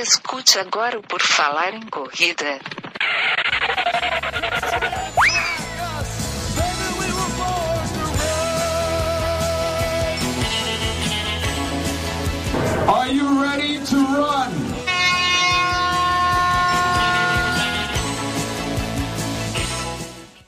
Escute agora o Por Falar em Corrida. Are you ready to run?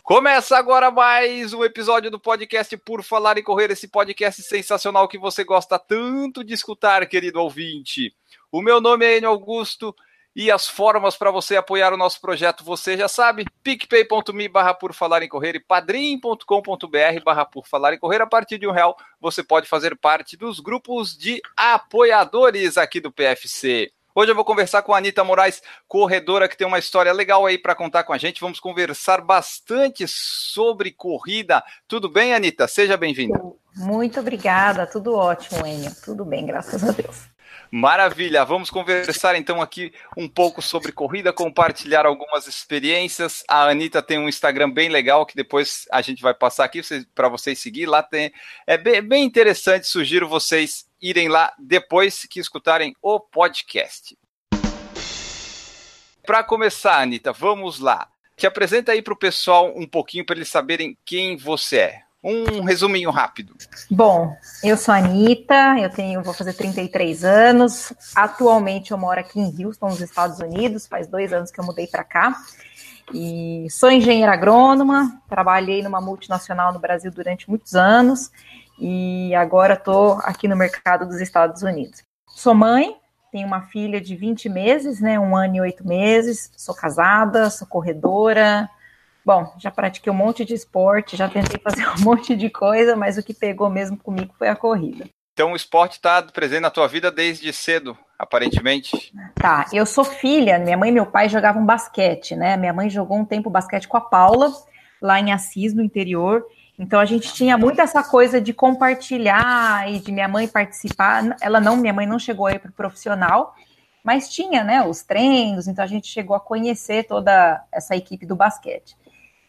Começa agora mais um episódio do podcast Por Falar em Correr, esse podcast sensacional que você gosta tanto de escutar, querido ouvinte. O meu nome é Enio Augusto e as formas para você apoiar o nosso projeto você já sabe, picpay.me barra por falar em correr e padrim.com.br barra por falar em correr. A partir de um real você pode fazer parte dos grupos de apoiadores aqui do PFC. Hoje eu vou conversar com a Anitta Moraes, corredora, que tem uma história legal aí para contar com a gente. Vamos conversar bastante sobre corrida. Tudo bem, Anitta? Seja bem-vinda. Muito obrigada, tudo ótimo, Enio. Tudo bem, graças a Deus. Maravilha, vamos conversar então aqui um pouco sobre corrida, compartilhar algumas experiências. A Anitta tem um Instagram bem legal que depois a gente vai passar aqui para vocês seguir. Lá tem é bem, bem interessante, sugiro vocês irem lá depois que escutarem o podcast. Para começar, Anitta, vamos lá. Te apresenta aí para o pessoal um pouquinho para eles saberem quem você é. Um resuminho rápido. Bom, eu sou a Anitta, eu tenho, vou fazer 33 anos. Atualmente eu moro aqui em Houston, nos Estados Unidos. Faz dois anos que eu mudei para cá. E sou engenheira agrônoma, trabalhei numa multinacional no Brasil durante muitos anos e agora estou aqui no mercado dos Estados Unidos. Sou mãe, tenho uma filha de 20 meses, né, um ano e oito meses, sou casada, sou corredora, Bom, já pratiquei um monte de esporte, já tentei fazer um monte de coisa, mas o que pegou mesmo comigo foi a corrida. Então o esporte está presente na tua vida desde cedo, aparentemente? Tá, eu sou filha, minha mãe e meu pai jogavam basquete, né? Minha mãe jogou um tempo basquete com a Paula, lá em Assis, no interior. Então a gente tinha muito essa coisa de compartilhar e de minha mãe participar. Ela não, minha mãe não chegou aí para o profissional, mas tinha, né, os treinos, então a gente chegou a conhecer toda essa equipe do basquete.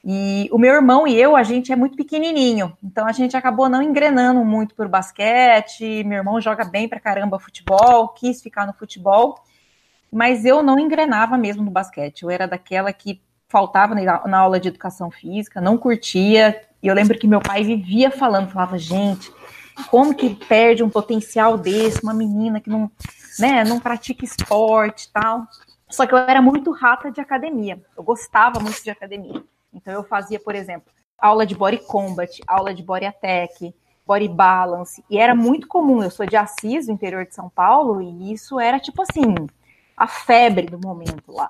E o meu irmão e eu, a gente é muito pequenininho, então a gente acabou não engrenando muito por basquete. Meu irmão joga bem pra caramba futebol, quis ficar no futebol, mas eu não engrenava mesmo no basquete. Eu era daquela que faltava na aula de educação física, não curtia. E eu lembro que meu pai vivia falando, falava, gente, como que perde um potencial desse, uma menina que não, né, não pratica esporte e tal. Só que eu era muito rata de academia, eu gostava muito de academia. Então eu fazia, por exemplo, aula de body combat, aula de body attack, body balance, e era muito comum. Eu sou de Assis, do interior de São Paulo, e isso era tipo assim, a febre do momento lá.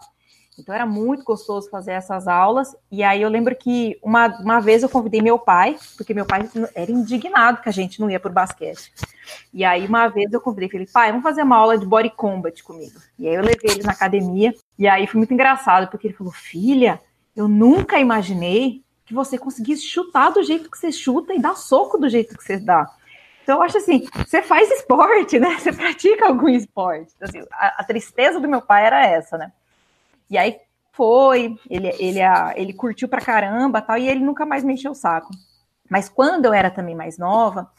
Então era muito gostoso fazer essas aulas. E aí eu lembro que uma, uma vez eu convidei meu pai, porque meu pai era indignado que a gente não ia por basquete. E aí uma vez eu convidei, falei, pai, vamos fazer uma aula de body combat comigo. E aí eu levei ele na academia. E aí foi muito engraçado, porque ele falou, filha, eu nunca imaginei que você conseguisse chutar do jeito que você chuta e dar soco do jeito que você dá. Então, eu acho assim, você faz esporte, né? Você pratica algum esporte. Então, assim, a, a, tristeza do meu pai era essa, né? E aí foi, ele, ele, ele curtiu pra caramba tal, e ele nunca mais me encheu o saco. Mas quando eu era também mais nova,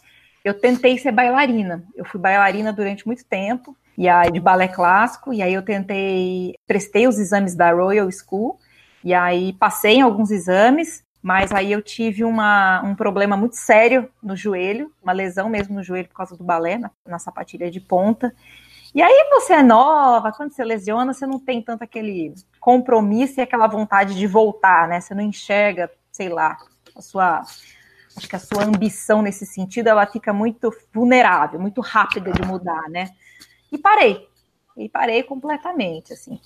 eu tentei ser bailarina. Eu fui bailarina durante muito tempo, e aí de balé clássico, e aí eu tentei, prestei os exames da Royal School, e aí passei em alguns exames, mas aí eu tive uma, um problema muito sério no joelho, uma lesão mesmo no joelho por causa do balé, na, na sapatilha de ponta. E aí você é nova, quando você lesiona, você não tem tanto aquele compromisso e aquela vontade de voltar, né? Você não enxerga, sei lá, a sua acho que a sua ambição nesse sentido, ela fica muito vulnerável, muito rápida de mudar, né? E parei e parei completamente, assim.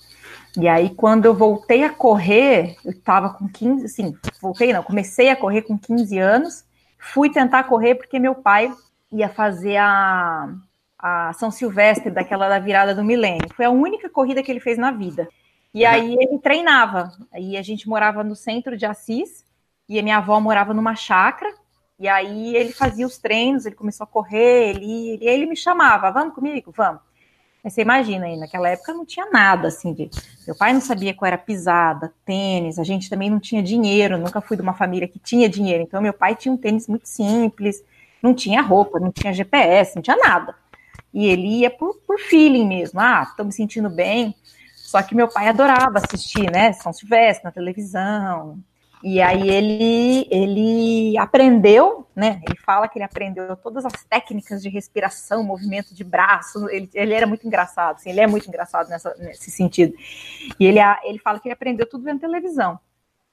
E aí, quando eu voltei a correr, eu estava com 15, assim, voltei não, comecei a correr com 15 anos, fui tentar correr porque meu pai ia fazer a, a São Silvestre, daquela da virada do milênio. Foi a única corrida que ele fez na vida. E uhum. aí ele treinava. Aí a gente morava no centro de Assis, e a minha avó morava numa chácara, e aí ele fazia os treinos, ele começou a correr, ele, ele, ele me chamava, vamos comigo? Vamos. Mas você imagina aí, naquela época não tinha nada assim de. Meu pai não sabia qual era pisada, tênis, a gente também não tinha dinheiro, nunca fui de uma família que tinha dinheiro. Então, meu pai tinha um tênis muito simples, não tinha roupa, não tinha GPS, não tinha nada. E ele ia por, por feeling mesmo. Ah, tô me sentindo bem. Só que meu pai adorava assistir, né? São Silvestre na televisão. E aí ele, ele aprendeu, né? Ele fala que ele aprendeu todas as técnicas de respiração, movimento de braço. Ele, ele era muito engraçado, assim, ele é muito engraçado nessa, nesse sentido. E ele, ele fala que ele aprendeu tudo vendo televisão.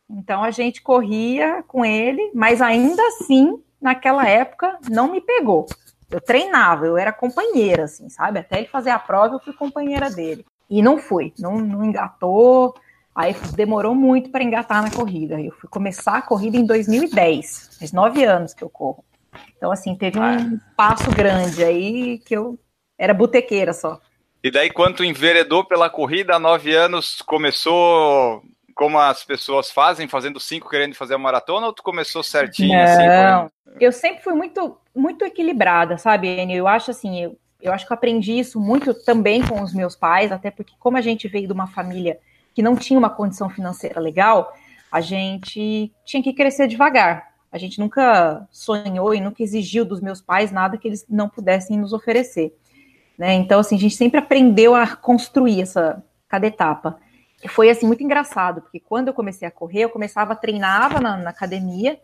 Então a gente corria com ele, mas ainda assim, naquela época, não me pegou. Eu treinava, eu era companheira, assim, sabe? Até ele fazer a prova, eu fui companheira dele. E não fui, não, não engatou. Aí demorou muito para engatar na corrida. Eu fui começar a corrida em 2010, faz nove anos que eu corro. Então, assim, teve um passo grande aí que eu era botequeira só. E daí, quando tu enveredou pela corrida, há nove anos, começou como as pessoas fazem, fazendo cinco querendo fazer a maratona, ou tu começou certinho? Assim, Não, assim, eu sempre fui muito, muito equilibrada, sabe, Enio? Eu acho assim, eu, eu acho que eu aprendi isso muito também com os meus pais, até porque como a gente veio de uma família que não tinha uma condição financeira legal, a gente tinha que crescer devagar. A gente nunca sonhou e nunca exigiu dos meus pais nada que eles não pudessem nos oferecer. Né? Então, assim, a gente sempre aprendeu a construir essa cada etapa foi assim muito engraçado, porque quando eu comecei a correr, eu começava, treinava na, na academia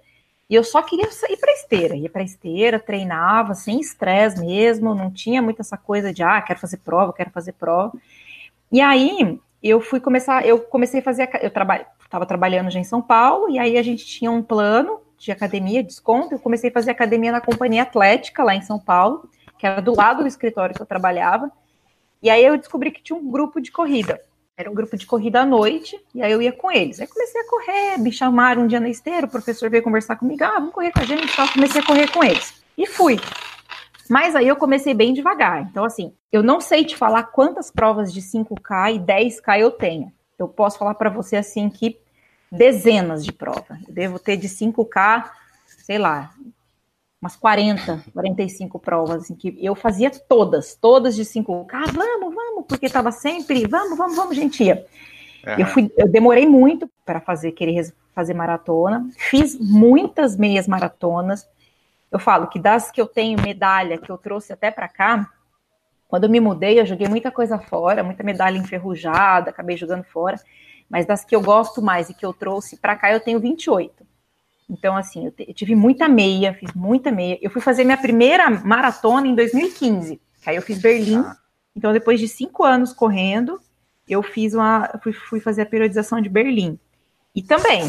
e eu só queria ir para esteira, ia para esteira, treinava sem estresse mesmo, não tinha muito essa coisa de ah, quero fazer prova, quero fazer prova. E aí eu fui começar, eu comecei a fazer, eu trabalho, estava trabalhando já em São Paulo e aí a gente tinha um plano de academia, desconto, eu comecei a fazer academia na companhia atlética lá em São Paulo, que era do lado do escritório que eu trabalhava. E aí eu descobri que tinha um grupo de corrida. Era um grupo de corrida à noite, e aí eu ia com eles. Aí comecei a correr, me chamaram um dia na esteira, o professor veio conversar comigo, ah, vamos correr com a gente, então comecei a correr com eles. E fui. Mas aí eu comecei bem devagar. Então, assim, eu não sei te falar quantas provas de 5K e 10K eu tenho. Eu posso falar para você, assim, que dezenas de provas. Eu devo ter de 5K, sei lá, umas 40, 45 provas, assim, que eu fazia todas, todas de 5K, ah, vamos, vamos, porque estava sempre, vamos, vamos, vamos, gente ia. Uhum. Eu, fui, eu demorei muito para fazer, querer fazer maratona, fiz muitas meias maratonas, eu falo que das que eu tenho medalha, que eu trouxe até para cá, quando eu me mudei, eu joguei muita coisa fora, muita medalha enferrujada, acabei jogando fora, mas das que eu gosto mais e que eu trouxe para cá, eu tenho 28. Então, assim, eu, eu, tive muita meia, fiz muita meia. Eu fui fazer minha primeira maratona em 2015. Aí eu fiz Berlim. Ah. Então, depois de cinco anos correndo, eu fiz uma. Fui, fui fazer a periodização de Berlim. E também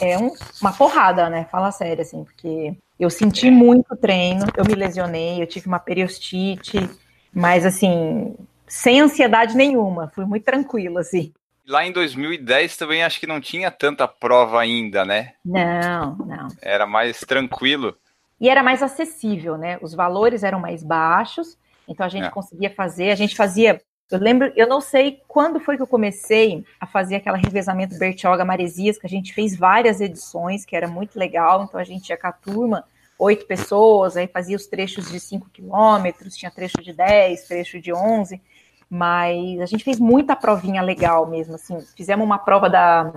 é um, uma porrada, né? Fala sério, assim, porque eu senti muito treino, eu me lesionei, eu tive uma periostite, mas assim, sem ansiedade nenhuma, fui muito tranquila, assim. Lá em 2010 também acho que não tinha tanta prova ainda, né? Não, não. Era mais tranquilo. E era mais acessível, né? Os valores eram mais baixos, então a gente é. conseguia fazer, a gente fazia. Eu lembro, eu não sei quando foi que eu comecei a fazer aquela revezamento Bertioga Maresias, que a gente fez várias edições, que era muito legal. Então a gente ia com a turma, oito pessoas, aí fazia os trechos de 5 quilômetros, tinha trecho de 10, trecho de 11. Mas a gente fez muita provinha legal mesmo, assim. Fizemos uma prova da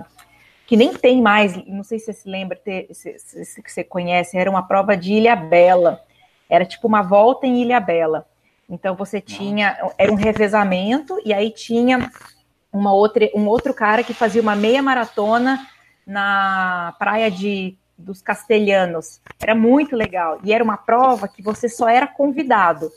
que nem tem mais, não sei se você se lembra, se, se, se você conhece, era uma prova de Ilha Bela. Era tipo uma volta em Ilha Bela. Então você tinha, era um revezamento, e aí tinha uma outra, um outro cara que fazia uma meia maratona na praia de dos Castelhanos. Era muito legal. E era uma prova que você só era convidado.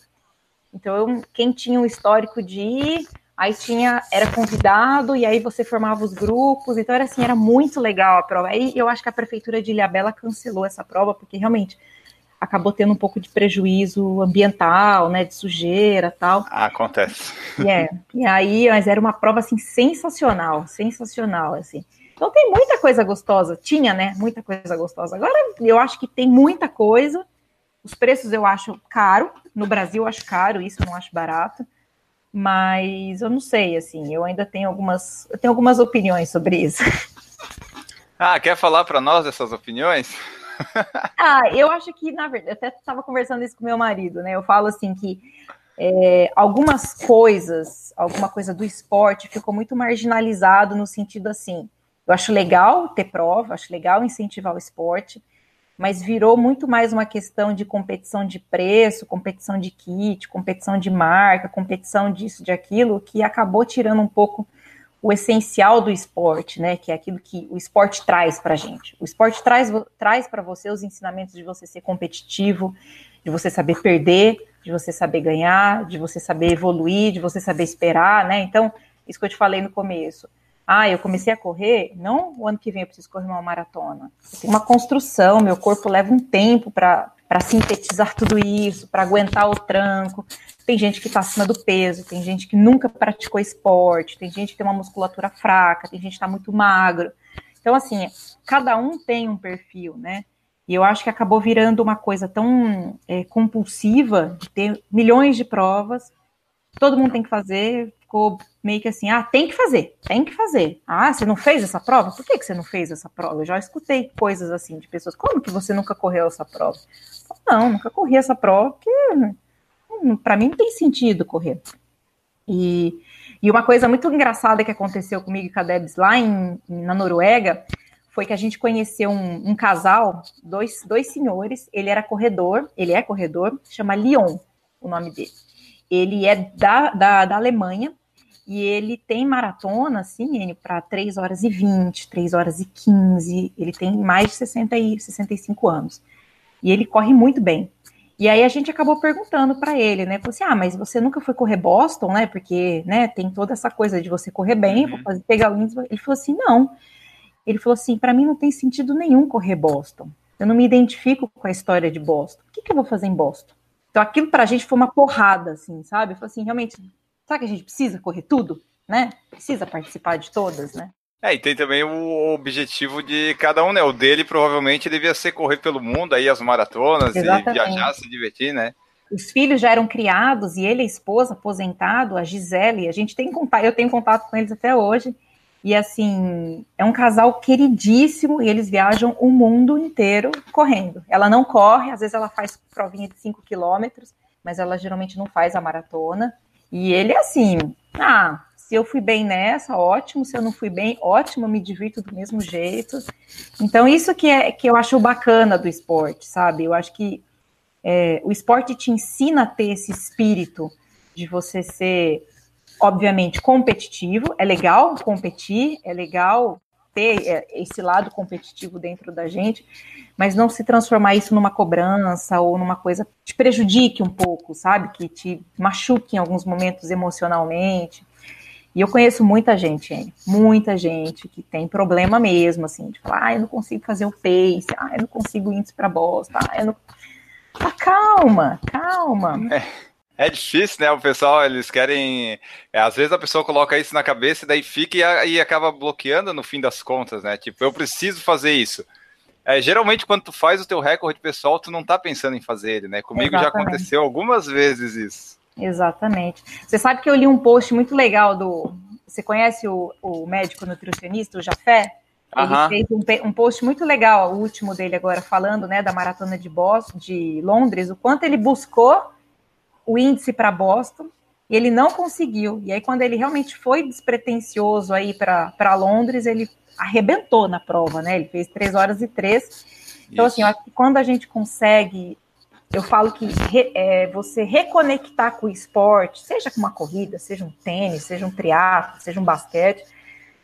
Então, eu, quem tinha um histórico de ir, aí tinha, era convidado, e aí você formava os grupos, então era assim, era muito legal a prova. Aí eu acho que a prefeitura de Ilhabela cancelou essa prova, porque realmente acabou tendo um pouco de prejuízo ambiental, né, de sujeira tal. Ah, acontece. E, é, e aí, mas era uma prova, assim, sensacional, sensacional, assim. Então tem muita coisa gostosa, tinha, né, muita coisa gostosa. Agora eu acho que tem muita coisa, os preços eu acho caro, no Brasil eu acho caro, isso eu não acho barato. Mas eu não sei, assim, eu ainda tenho algumas, eu tenho algumas opiniões sobre isso. Ah, quer falar para nós dessas opiniões? ah, eu acho que, na verdade, eu até estava conversando isso com meu marido, né? Eu falo assim que é, algumas coisas, alguma coisa do esporte ficou muito marginalizado no sentido assim. Eu acho legal ter prova, acho legal incentivar o esporte, mas virou muito mais uma questão de competição de preço, competição de kit, competição de marca, competição disso, de aquilo, que acabou tirando um pouco o essencial do esporte, né? Que é aquilo que o esporte traz para gente. O esporte traz, traz para você os ensinamentos de você ser competitivo, de você saber perder, de você saber ganhar, de você saber evoluir, de você saber esperar, né? Então, isso que eu te falei no começo ah, eu comecei a correr, não o ano que vem eu preciso correr uma maratona. Tem uma construção, meu corpo leva um tempo para sintetizar tudo isso, para aguentar o tranco. Tem gente que está acima do peso, tem gente que nunca praticou esporte, tem gente que tem uma musculatura fraca, tem gente que está muito magro. Então, assim, cada um tem um perfil, né? E eu acho que acabou virando uma coisa tão é, compulsiva de ter milhões de provas, todo mundo tem que fazer, ficou meio que assim, ah, tem que fazer, tem que fazer. Ah, você não fez essa prova? Por que, que você não fez essa prova? Eu já escutei coisas assim de pessoas, como que você nunca correu essa prova? Não, nunca corri essa prova, porque hum, para mim não tem sentido correr. E, e uma coisa muito engraçada que aconteceu comigo e com a Debs lá em, na Noruega foi que a gente conheceu um, um casal, dois, dois senhores, ele era corredor, ele é corredor, chama Leon, o nome dele. Ele é da, da, da Alemanha, e ele tem maratona, assim, para 3 horas e 20, 3 horas e 15, ele tem mais de 60 e 65 anos. E ele corre muito bem. E aí a gente acabou perguntando para ele, né? Falou assim: "Ah, mas você nunca foi correr Boston, né? Porque, né, tem toda essa coisa de você correr bem, uhum. fazer, pegar o índice". Ele falou assim: "Não". Ele falou assim: "Para mim não tem sentido nenhum correr Boston. Eu não me identifico com a história de Boston. O que, que eu vou fazer em Boston?" Então aquilo para a gente foi uma porrada, assim, sabe? Eu falei assim, realmente, Será que a gente precisa correr tudo, né? Precisa participar de todas, né? É, e tem também o objetivo de cada um, né? O dele provavelmente devia ser correr pelo mundo, aí as maratonas Exatamente. e viajar, se divertir, né? Os filhos já eram criados e ele, a esposa, aposentado, a Gisele, a gente tem contato, eu tenho contato com eles até hoje. E assim, é um casal queridíssimo e eles viajam o mundo inteiro correndo. Ela não corre, às vezes ela faz provinha de 5 quilômetros, mas ela geralmente não faz a maratona. E ele é assim: ah, se eu fui bem nessa, ótimo, se eu não fui bem, ótimo, me divirto do mesmo jeito. Então, isso que é que eu acho bacana do esporte, sabe? Eu acho que é, o esporte te ensina a ter esse espírito de você ser, obviamente, competitivo. É legal competir, é legal ter é, esse lado competitivo dentro da gente, mas não se transformar isso numa cobrança ou numa coisa que te prejudique um pouco, sabe? Que te machuque em alguns momentos emocionalmente. E eu conheço muita gente, hein? muita gente que tem problema mesmo, assim, de falar, ah, eu não consigo fazer o pace, ah, eu não consigo índice para bosta, ah, eu não. Ah, calma, calma. É. É difícil, né? O pessoal, eles querem. É, às vezes a pessoa coloca isso na cabeça e daí fica e, e, acaba bloqueando no fim das contas, né? Tipo, eu preciso fazer isso. É, geralmente, quando tu faz o teu recorde pessoal, tu não tá pensando em fazer ele, né? Comigo Exatamente. já aconteceu algumas vezes isso. Exatamente. Você sabe que eu li um post muito legal do. Você conhece o, o médico nutricionista, o Jafé? Ele fez um, um, post muito legal, o último dele agora, falando né, da maratona de Boston, de Londres, o quanto ele buscou o índice para Boston e ele não conseguiu. E aí, quando ele realmente foi despretensioso aí para Londres, ele arrebentou na prova, né? Ele fez 3 horas e 3. Então, Isso. assim, quando a gente consegue, eu falo que re, é, você reconectar com o esporte, seja com uma corrida, seja um tênis, seja um triatlo, seja um basquete,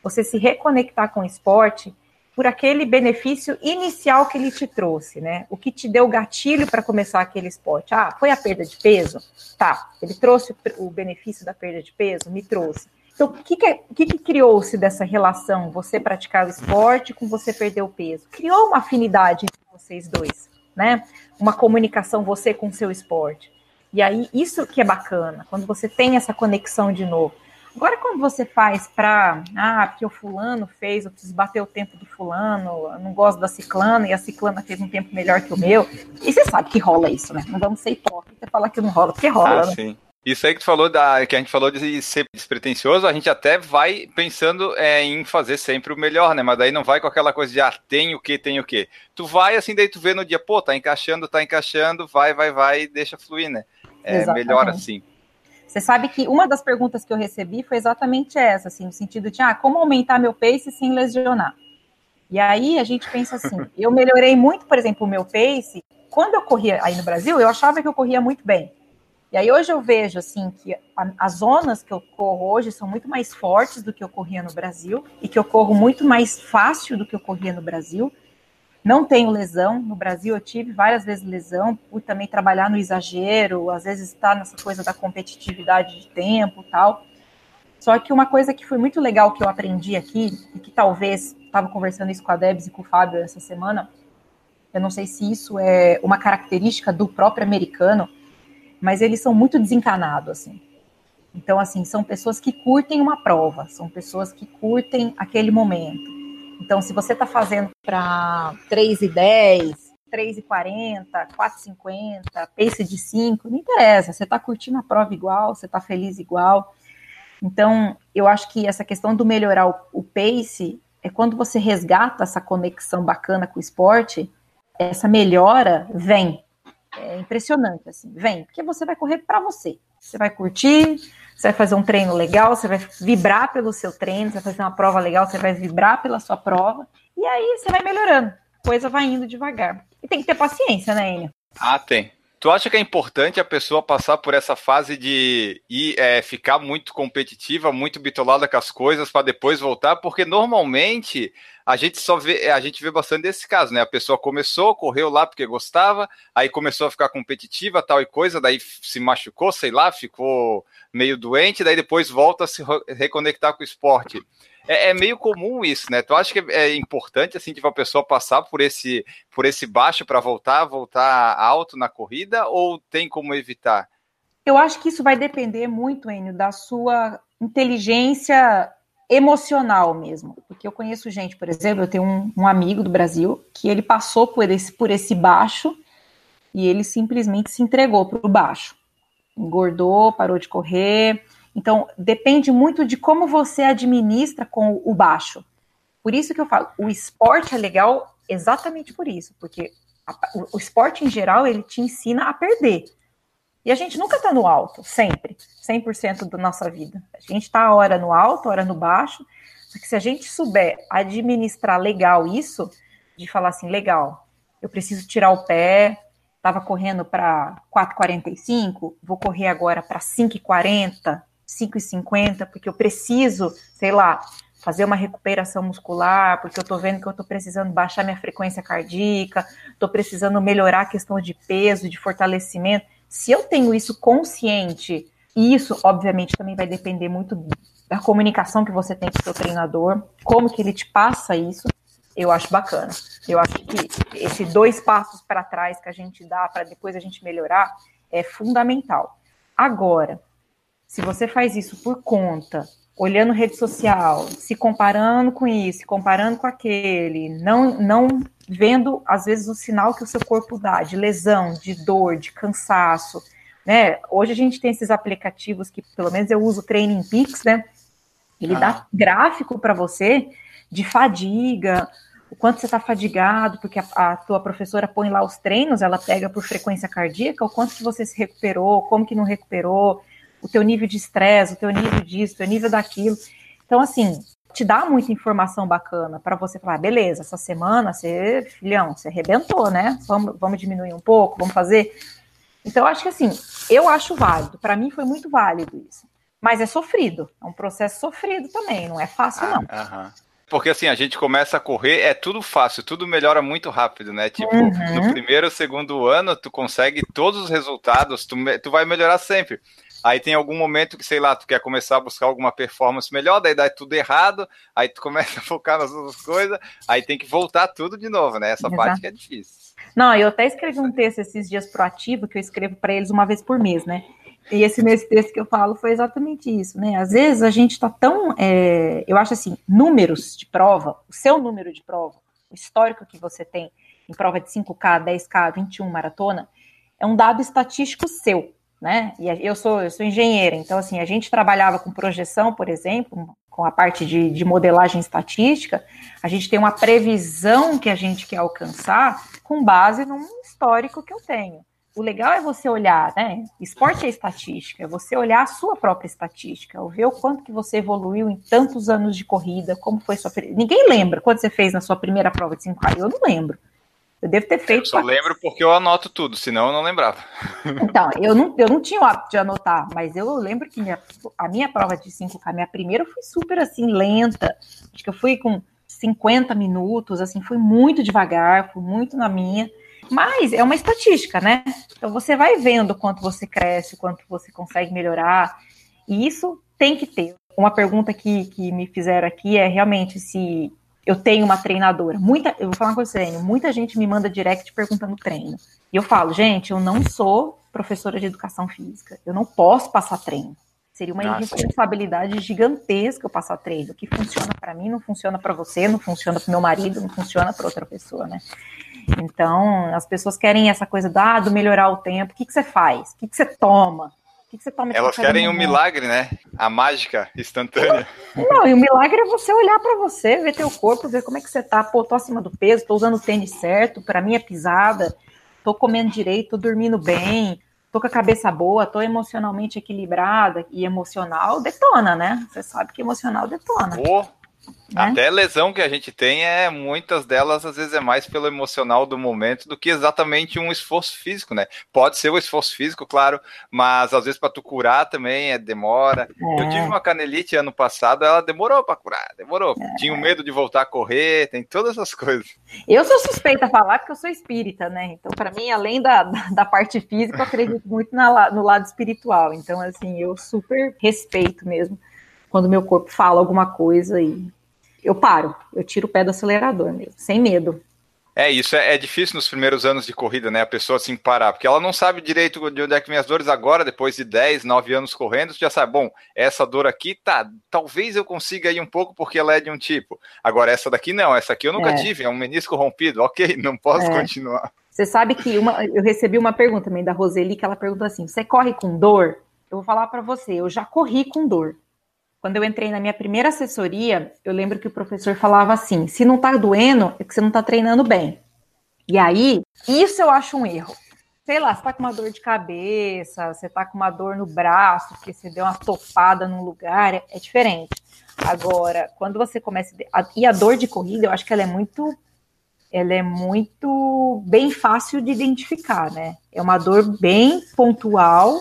você se reconectar com o esporte por aquele benefício inicial que ele te trouxe, né? O que te deu gatilho para começar aquele esporte? Ah, foi a perda de peso? Tá, ele trouxe o benefício da perda de peso? Me trouxe. Então, o que, que, que, que criou-se dessa relação, você praticar o esporte com você perder o peso? Criou uma afinidade entre vocês dois, né? Uma comunicação, você com o seu esporte. E aí, isso que é bacana, quando você tem essa conexão de novo. Agora, quando você faz para, ah, porque o fulano fez, eu preciso bater o tempo do fulano, eu não gosto da ciclana, e a ciclana fez um tempo melhor que o meu, e você sabe que rola isso, né? Não vamos ser hipócritas e falar que não rola, porque rola, ah, né? Sim. Isso aí que tu falou da, que a gente falou de ser despretensioso, a gente até vai pensando é, em fazer sempre o melhor, né? Mas daí não vai com aquela coisa de ah, tem o que, tem o que. Tu vai assim, daí tu vê no dia, pô, tá encaixando, tá encaixando, vai, vai, vai, deixa fluir, né? É Exatamente. melhor assim. Você sabe que uma das perguntas que eu recebi foi exatamente essa, assim, no sentido de, ah, como aumentar meu pace sem lesionar? E aí a gente pensa assim, eu melhorei muito, por exemplo, o meu pace. Quando eu corria aí no Brasil, eu achava que eu corria muito bem. E aí hoje eu vejo assim que a, as zonas que eu corro hoje são muito mais fortes do que eu corria no Brasil e que eu corro muito mais fácil do que eu corria no Brasil. Não tenho lesão. No Brasil eu tive várias vezes lesão, por também trabalhar no exagero, às vezes estar nessa coisa da competitividade de tempo tal. Só que uma coisa que foi muito legal que eu aprendi aqui, e que talvez estava conversando isso com a Debs e com o Fábio essa semana, eu não sei se isso é uma característica do próprio americano, mas eles são muito desencanados, assim. Então, assim, são pessoas que curtem uma prova, são pessoas que curtem aquele momento. Então, se você está fazendo para 3 e 10, 3 e 40, 4 e 50, pace de 5, não interessa, você está curtindo a prova igual, você está feliz igual. Então, eu acho que essa questão do melhorar o, o pace é quando você resgata essa conexão bacana com o esporte, essa melhora vem. É impressionante, assim, vem, porque você vai correr para você. Você vai curtir, você vai fazer um treino legal, você vai vibrar pelo seu treino, você vai fazer uma prova legal, você vai vibrar pela sua prova, e aí você vai melhorando, coisa vai indo devagar. E tem que ter paciência, né, Enio? Ah, tem. Tu acha que é importante a pessoa passar por essa fase de ir, é, ficar muito competitiva, muito bitolada com as coisas para depois voltar? Porque normalmente a gente só vê, a gente vê bastante desse caso, né? A pessoa começou, correu lá porque gostava, aí começou a ficar competitiva, tal e coisa, daí se machucou, sei lá, ficou meio doente, daí depois volta a se reconectar com o esporte é, é, meio comum isso, né? Tu acha que é importante assim tipo a pessoa passar por esse por esse baixo para voltar, voltar alto na corrida ou tem como evitar? Eu acho que isso vai depender muito, Enio, da sua inteligência emocional mesmo. Porque eu conheço gente, por exemplo, eu tenho um, um amigo do Brasil que ele passou por esse, por esse baixo e ele simplesmente se entregou para o baixo. Engordou, parou de correr, então, depende muito de como você administra com o baixo. Por isso que eu falo, o esporte é legal exatamente por isso, porque a, o, o, esporte em geral, ele te ensina a perder. E a gente nunca está no alto, sempre, 100% da nossa vida. A gente está hora no alto, hora no baixo, só que se a gente souber administrar legal isso, de falar assim, legal, eu preciso tirar o pé, estava correndo para 4,45, vou correr agora para 5,40, 5,50, porque eu preciso, sei lá, fazer uma recuperação muscular, porque eu tô vendo que eu tô precisando baixar minha frequência cardíaca, tô precisando melhorar a questão de peso, de fortalecimento. Se eu tenho isso consciente, e isso, obviamente, também vai depender muito da comunicação que você tem com o seu treinador, como que ele te passa isso, eu acho bacana. Eu acho que esses dois passos para trás que a gente dá para depois a gente melhorar é fundamental. Agora, se você faz isso por conta, olhando rede social, se comparando com isso, comparando com aquele, não, não vendo, às vezes, o sinal que o seu corpo dá de lesão, de dor, de cansaço, né? Hoje a gente tem esses aplicativos que, pelo menos eu uso o Training Peaks, né? Ele ah. dá gráfico para você de fadiga, o quanto você está fadigado, porque a, a, tua professora põe lá os treinos, ela pega por frequência cardíaca, o quanto que você se recuperou, como que não recuperou, o teu nível de estresse, o teu nível disso, o teu nível daquilo. Então, assim, te dá muita informação bacana para você falar, beleza, essa semana você, filhão, você arrebentou, né? Vamos, vamos diminuir um pouco, vamos fazer. Então, acho que assim, eu acho válido. Para mim foi muito válido isso. Mas é sofrido, é um processo sofrido também, não é fácil, não. Ah, porque assim, a gente começa a correr, é tudo fácil, tudo melhora muito rápido, né? Tipo, uhum. no primeiro, segundo ano, tu consegue todos os resultados, tu, tu vai melhorar sempre. Aí tem algum momento que, sei lá, tu quer começar a buscar alguma performance melhor, daí dá tudo errado, aí tu começa a focar nas outras coisas, aí tem que voltar tudo de novo, né? Essa Exato. parte que é difícil. Não, eu até escrevi um texto esses dias proativo, que eu escrevo para eles uma vez por mês, né? E esse nesse texto que eu falo foi exatamente isso, né? Às vezes a gente está tão. É, eu acho assim, números de prova, o seu número de prova, o histórico que você tem em prova de 5K, 10K, 21 maratona, é um dado estatístico seu né? E eu sou, eu sou engenheira, então assim, a gente trabalhava com projeção, por exemplo, com a parte de, de modelagem estatística, a gente tem uma previsão que a gente quer alcançar com base num histórico que eu tenho. o legal é você olhar, né? Esporte é estatística, é você olhar a sua própria estatística, ver o quanto que você evoluiu em tantos anos de corrida, como foi sua. Ninguém lembra quando você fez na sua primeira prova de 5K, eu não lembro. Eu devo ter feito. Eu só lembro porque eu anoto tudo, senão eu não lembrava. Então, eu não, eu não tinha o hábito de anotar, mas eu lembro que minha, a minha prova de 5K, minha primeira, foi super assim, lenta. Acho que eu fui com 50 minutos, assim, foi muito devagar, fui muito na minha. Mas é uma estatística, né? Então você vai vendo quanto você cresce, quanto você consegue melhorar. E isso tem que ter. Uma pergunta que, que me fizeram aqui é realmente se eu tenho uma treinadora. Muita, eu vou falar uma coisa séria, muita gente me manda direct perguntando treino. E eu falo, gente, eu não sou professora de educação física. Eu não posso passar treino. Seria uma Nossa. irresponsabilidade gigantesca eu passar treino. O que funciona para mim não funciona para você, não funciona para meu marido, não funciona para outra pessoa, né? Então, as pessoas querem essa coisa da, ah, do melhorar o tempo. O que, que você faz? O que, que você toma? Que, que você Elas querem um milagre, né? A mágica instantânea. Não, e o milagre é você olhar para você, ver teu corpo, ver como é que você tá. Pô, tô acima do peso, tô usando o tênis certo, para mim é pisada, tô comendo direito, tô dormindo bem, tô com a cabeça boa, tô emocionalmente equilibrada e emocional detona, né? Você sabe que emocional detona. Pô, né? Até lesão que a gente tem é muitas delas às vezes é mais pelo emocional do momento do que exatamente um esforço físico, né? Pode ser o esforço físico, claro, mas às vezes para tu curar também é demora. É. Eu tive uma canelite ano passado, ela demorou para curar, demorou. É. Tinha medo de voltar a correr, tem todas essas coisas. Eu sou suspeita a falar porque eu sou espírita, né? Então para mim, além da, da parte física, eu acredito muito na, no lado espiritual. Então assim, eu super respeito mesmo quando meu corpo fala alguma coisa e eu paro, eu tiro o pé do acelerador mesmo, sem medo. É, isso é, é, difícil nos primeiros anos de corrida, né? A pessoa assim parar, porque ela não sabe direito de onde é que minhas dores agora, depois de 10, 9 anos correndo, já sabe, bom, essa dor aqui, tá, talvez eu consiga ir um pouco porque ela é de um tipo. Agora, essa daqui não, essa aqui eu nunca é. tive, é um menisco rompido, ok, não posso é. continuar. Você sabe que uma, eu recebi uma pergunta também da Roseli, que ela perguntou assim: você corre com dor? Eu vou falar para você, eu já corri com dor. Quando eu entrei na minha primeira assessoria, eu lembro que o professor falava assim: se não tá doendo, é que você não tá treinando bem. E aí, isso eu acho um erro. Sei lá, você tá com uma dor de cabeça, você tá com uma dor no braço, porque você deu uma topada num lugar, é, é diferente. Agora, quando você começa. A, e a dor de corrida, eu acho que ela é muito. Ela é muito bem fácil de identificar, né? É uma dor bem pontual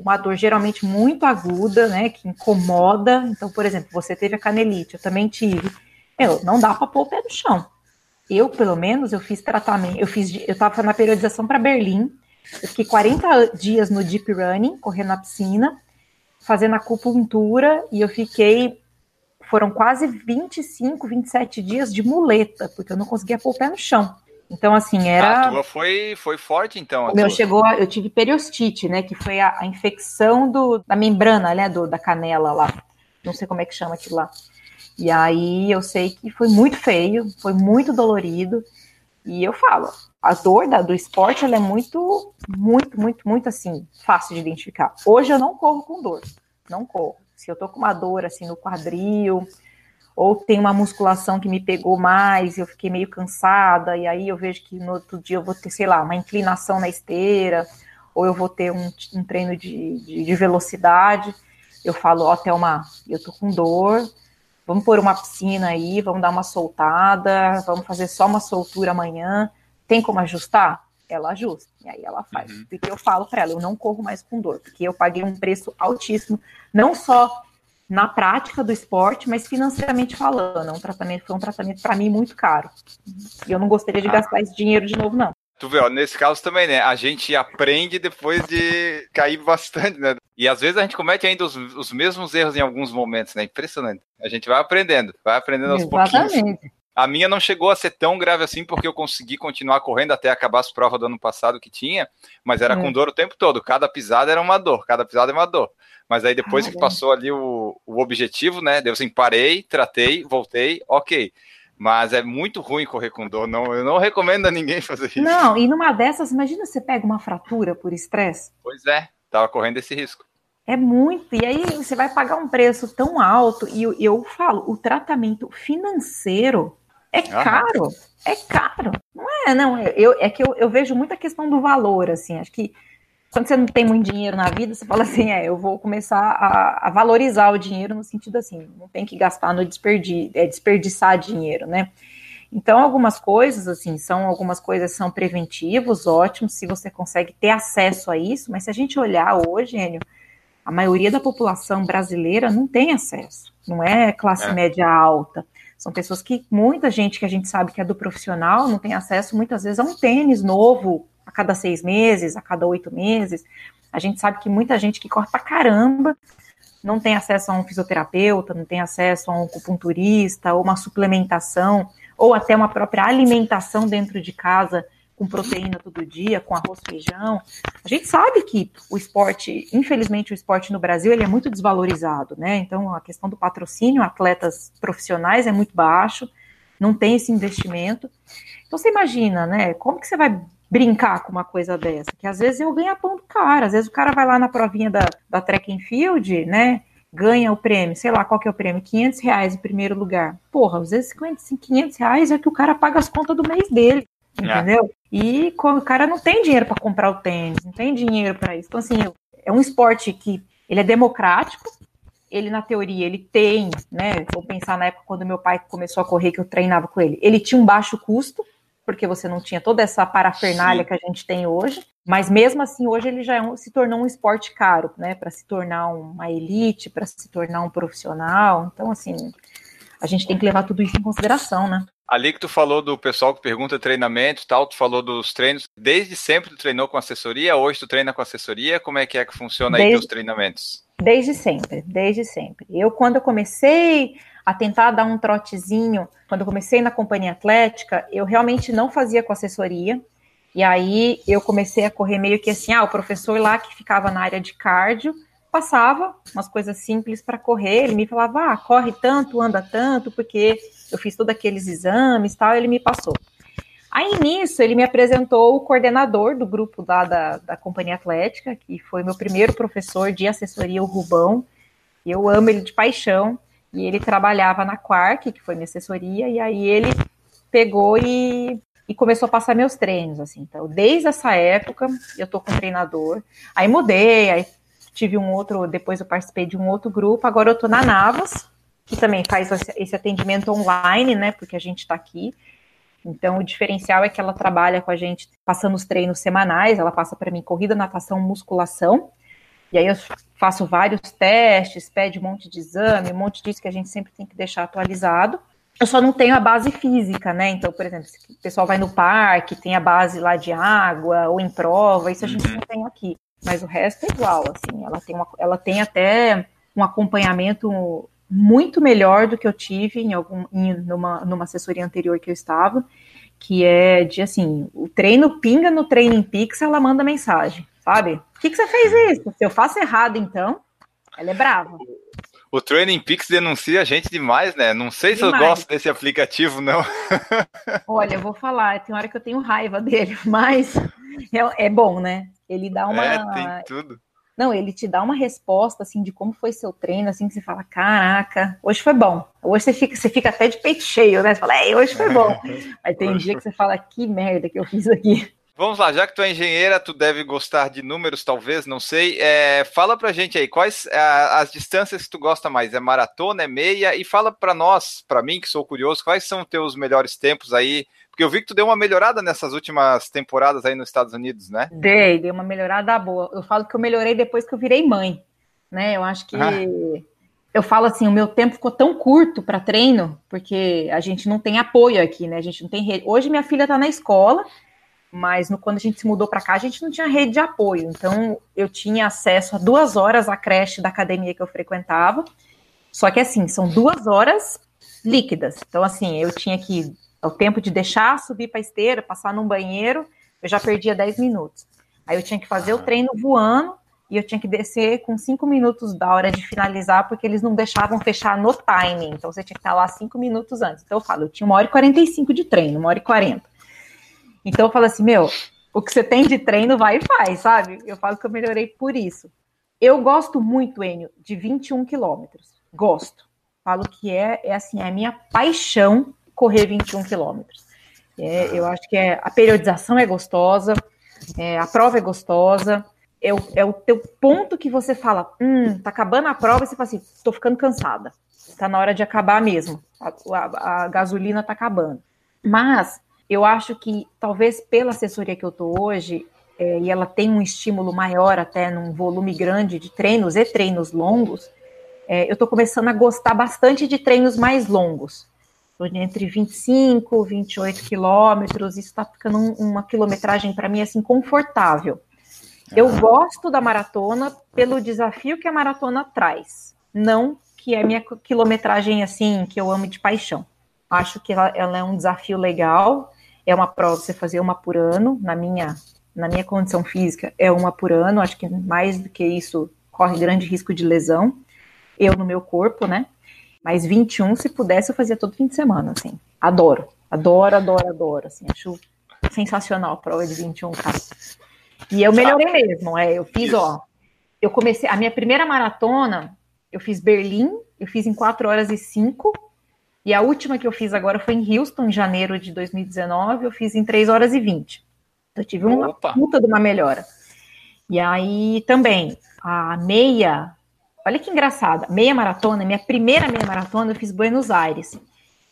uma dor geralmente muito aguda, né, que incomoda. Então, por exemplo, você teve a canelite, eu também tive. Meu, não dá para pôr o pé no chão. Eu, pelo menos, eu fiz tratamento, eu fiz, eu tava na periodização para Berlim, eu fiquei 40 dias no deep running, correndo na piscina, fazendo acupuntura, e eu fiquei, foram quase 25, 27 dias de muleta, porque eu não conseguia pôr o pé no chão. Então, assim, era. A tua foi, foi forte, então. O meu tua. chegou, eu tive periostite, né? Que foi a, a, infecção do, da membrana, né? Do, da canela lá. Não sei como é que chama aquilo lá. E aí eu sei que foi muito feio, foi muito dolorido. E eu falo, a dor da, do esporte ela é muito, muito, muito, muito assim, fácil de identificar. Hoje eu não corro com dor, não corro. Se eu tô com uma dor assim no quadril, ou tem uma musculação que me pegou mais, eu fiquei meio cansada, e aí eu vejo que no outro dia eu vou ter, sei lá, uma inclinação na esteira, ou eu vou ter um, um treino de, de, de, velocidade, eu falo, ó, oh, Thelma, eu tô com dor, vamos pôr uma piscina aí, vamos dar uma soltada, vamos fazer só uma soltura amanhã, tem como ajustar? Ela ajusta, e aí ela faz. Uhum. Porque eu falo para ela, eu não corro mais com dor, porque eu paguei um preço altíssimo, não só na prática do esporte, mas financeiramente falando, é um tratamento foi um tratamento para mim muito caro. E eu não gostaria de ah. gastar esse dinheiro de novo, não. Tu vê, ó, nesse caso também, né? A gente aprende depois de cair bastante, né? E às vezes a gente comete ainda os, os mesmos erros em alguns momentos, né? Impressionante. A gente vai aprendendo, vai aprendendo aos Exatamente. pouquinhos. A minha não chegou a ser tão grave assim, porque eu consegui continuar correndo até acabar as provas do ano passado que tinha, mas era hum. com dor o tempo todo. Cada pisada era uma dor, cada pisada é uma dor. Mas aí depois ah, que passou ali o, o objetivo, né? Deu assim, parei, tratei, voltei, ok. Mas é muito ruim correr com dor. Não, eu não recomendo a ninguém fazer isso. Não, e numa dessas, imagina você pega uma fratura por estresse. Pois é, tava correndo esse risco. É muito. E aí você vai pagar um preço tão alto. E eu, eu falo, o tratamento financeiro É caro, é caro. Não é, não. Eu, é que eu, eu vejo muita questão do valor, assim. Acho que quando você não tem muito dinheiro na vida, você fala assim, é, eu vou começar a, a valorizar o dinheiro no sentido assim, não tem que gastar no desperdi é, desperdiçar dinheiro, né? Então, algumas coisas, assim, são algumas coisas são preventivos, ótimos, se você consegue ter acesso a isso, mas se a gente olhar hoje, Enio, a maioria da população brasileira não tem acesso, não é classe é. média alta. São pessoas que, muita gente que a gente sabe que é do profissional, não tem acesso muitas vezes a um tênis novo, a cada seis meses, a cada oito meses. A gente sabe que muita gente que corre pra caramba não tem acesso a um fisioterapeuta, não tem acesso a um acupunturista, ou uma suplementação, ou até uma própria alimentação dentro de casa com proteína todo dia, com arroz feijão. A gente sabe que o esporte, infelizmente, o esporte no Brasil ele é muito desvalorizado, né? Então a questão do patrocínio, atletas profissionais é muito baixo, não tem esse investimento. Então você imagina, né? Como que você vai brincar com uma coisa dessa. Que às vezes eu ganho a pão do cara, às vezes o cara vai lá na provinha da, da track and field, né? Ganha o prêmio, sei lá qual que é o prêmio, 500 reais em primeiro lugar. Porra, às vezes 500 reais é que o cara paga as contas do mês dele. Entendeu? É. E o cara não tem dinheiro para comprar o tênis, não tem dinheiro para isso. Então, assim, é um esporte que ele é democrático, ele na teoria ele tem, né? Vou pensar na época quando meu pai começou a correr que eu treinava com ele. Ele tinha um baixo custo, porque você não tinha toda essa parafernália Sim. que a gente tem hoje. Mas mesmo assim, hoje ele já é um, se tornou um esporte caro, né? Para se tornar uma elite, para se tornar um profissional. Então, assim, a gente tem que levar tudo isso em consideração, né? Ali que tu falou do pessoal que pergunta treinamento e tal, tu falou dos treinos. Desde sempre tu treinou com assessoria? Hoje tu treina com assessoria? Como é que é que funciona desde, aí teus treinamentos? Desde sempre, desde sempre. Eu, quando eu comecei a tentar dar um trotezinho. Quando eu comecei na companhia atlética, eu realmente não fazia com assessoria. E aí eu comecei a correr meio que assim, ah, o professor lá que ficava na área de cardio passava umas coisas simples para correr, ele me falava, ah, corre tanto, anda tanto, porque eu fiz todos aqueles exames tal, ele me passou. Aí nisso ele me apresentou o coordenador do grupo lá da, da Companhia Atlética, que foi meu primeiro professor de assessoria, o Rubão. Eu amo ele de paixão. E ele trabalhava na Quark, que foi minha assessoria, e aí ele pegou e, e começou a passar meus treinos, assim. Então, desde essa época, eu tô com treinador. Aí mudei, aí tive um outro, depois eu participei de um outro grupo, agora eu tô na Navas, que também faz esse atendimento online, né, porque a gente tá aqui. Então, o diferencial é que ela trabalha com a gente passando os treinos semanais, ela passa para mim corrida, natação, musculação. E aí eu faço vários testes, pede um monte de exame, um monte disso que a gente sempre tem que deixar atualizado. Eu só não tenho a base física, né? Então, por exemplo, se o pessoal vai no parque, tem a base lá de água ou em prova, isso a gente uhum. não tem aqui. Mas o resto é igual, assim. Ela tem, uma, ela tem até um acompanhamento muito melhor do que eu tive em algum, em, numa, numa assessoria anterior que eu estava, que é de assim, o treino pinga no Training Pix, ela manda mensagem sabe? Por que, que você fez isso? Se eu faço errado, então, ela é brava. O Training Peaks denuncia a gente demais, né? Não sei demais. se eu gosto desse aplicativo, não. Olha, eu vou falar, tem hora que eu tenho raiva dele, mas é, é bom, né? Ele dá uma. É, tem tudo. Não, ele te dá uma resposta assim de como foi seu treino, assim, que você fala, caraca, hoje foi bom. Hoje você fica, você fica até de peito cheio, né? Você fala, ei, hoje foi bom. Aí tem um dia que você fala, que merda que eu fiz aqui. Vamos lá, já que tu é engenheira, tu deve gostar de números, talvez, não sei. É, fala pra gente aí, quais é, as distâncias que tu gosta mais? É maratona, é meia? E fala pra nós, pra mim, que sou curioso, quais são teus melhores tempos aí? Porque eu vi que tu deu uma melhorada nessas últimas temporadas aí nos Estados Unidos, né? Dei, dei uma melhorada boa. Eu falo que eu melhorei depois que eu virei mãe, né? Eu acho que... Ah. Eu falo assim, o meu tempo ficou tão curto para treino, porque a gente não tem apoio aqui, né? A gente não tem rede. Hoje minha filha tá na escola, mas no, quando a gente se mudou para cá, a gente não tinha rede de apoio. Então, eu tinha acesso a duas horas à creche da academia que eu frequentava. Só que, assim, são duas horas líquidas. Então, assim, eu tinha que. O tempo de deixar, subir para a esteira, passar num banheiro, eu já perdia 10 minutos. Aí eu tinha que fazer o treino voando e eu tinha que descer com cinco minutos da hora de finalizar, porque eles não deixavam fechar no timing. Então você tinha que estar lá cinco minutos antes. Então eu falo, eu tinha uma hora e 45 de treino, uma hora e 40. Então eu falo assim, meu, o que você tem de treino vai e faz, sabe? Eu falo que eu melhorei por isso. Eu gosto muito, Enio, de 21 quilômetros. Gosto. Falo que é, é assim, é a minha paixão correr 21 quilômetros. É, eu acho que é, a periodização é gostosa, é, a prova é gostosa, é o, é o teu ponto que você fala, hum, tá acabando a prova, e você fala assim, tô ficando cansada, tá na hora de acabar mesmo, a, a, a gasolina tá acabando. Mas eu acho que talvez pela assessoria que eu tô hoje, é, e ela tem um estímulo maior até num volume grande de treinos e treinos longos, é, eu estou começando a gostar bastante de treinos mais longos. Entre 25 e 28 quilômetros, isso está ficando um, uma quilometragem para mim assim confortável. Eu ah. gosto da maratona pelo desafio que a maratona traz, não que é minha quilometragem assim que eu amo de paixão. Acho que ela, ela é um desafio legal, é uma prova você fazer uma por ano, na minha na minha condição física é uma por ano, acho que mais do que isso corre grande risco de lesão eu no meu corpo, né? Mas 21, se pudesse, eu fazia todo fim de semana, assim. Adoro, adoro, adoro, adoro, assim. Acho sensacional a prova de 21, cara. E eu melhorei mesmo, é. Eu fiz, ó. Eu comecei, a minha primeira maratona, eu fiz Berlim, eu fiz em 4 horas e 5. E a última que eu fiz agora foi em Houston, em janeiro de 2019, eu fiz em 3 horas e 20. Então, eu tive uma Opa. puta de uma melhora. E aí também, a meia Olha que engraçada. Meia maratona, minha primeira meia maratona eu fiz Buenos Aires.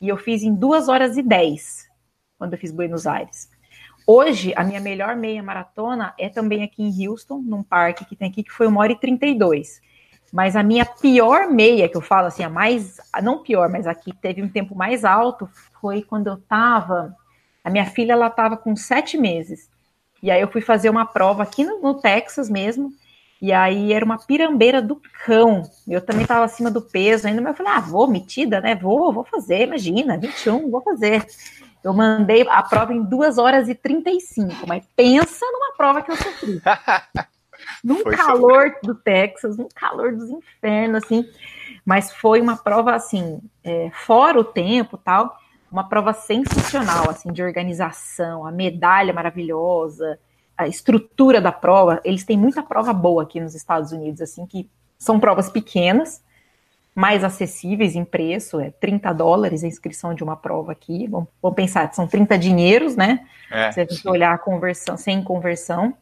E eu fiz em 2 horas e 10, quando eu fiz Buenos Aires. Hoje, a minha melhor meia maratona é também aqui em Houston, num parque que tem aqui, que foi 1 hora e 32. Mas a minha pior meia, que eu falo assim, a mais, não pior, mas aqui teve um tempo mais alto, foi quando eu tava, a minha filha, ela tava com sete meses. E aí eu fui fazer uma prova aqui no, no Texas mesmo, e aí era uma pirambeira do cão. Eu também estava acima do peso ainda, mas eu falei, ah, vou, metida, né? Vou, vou fazer, imagina, 21, vou fazer. Eu mandei a prova em 2 horas e 35, mas pensa numa prova que eu sofri. num foi calor do Texas, num calor dos infernos, assim. Mas foi uma prova, assim, é, fora o tempo tal, uma prova sensacional, assim, de organização, a medalha maravilhosa, a estrutura da prova, eles têm muita prova boa aqui nos Estados Unidos, assim, que são provas pequenas, mais acessíveis em preço, é 30 dólares a inscrição de uma prova aqui, vamos, vamos pensar, são 30 dinheiros, né? É, Se a gente sim. olhar a conversão, sem conversão,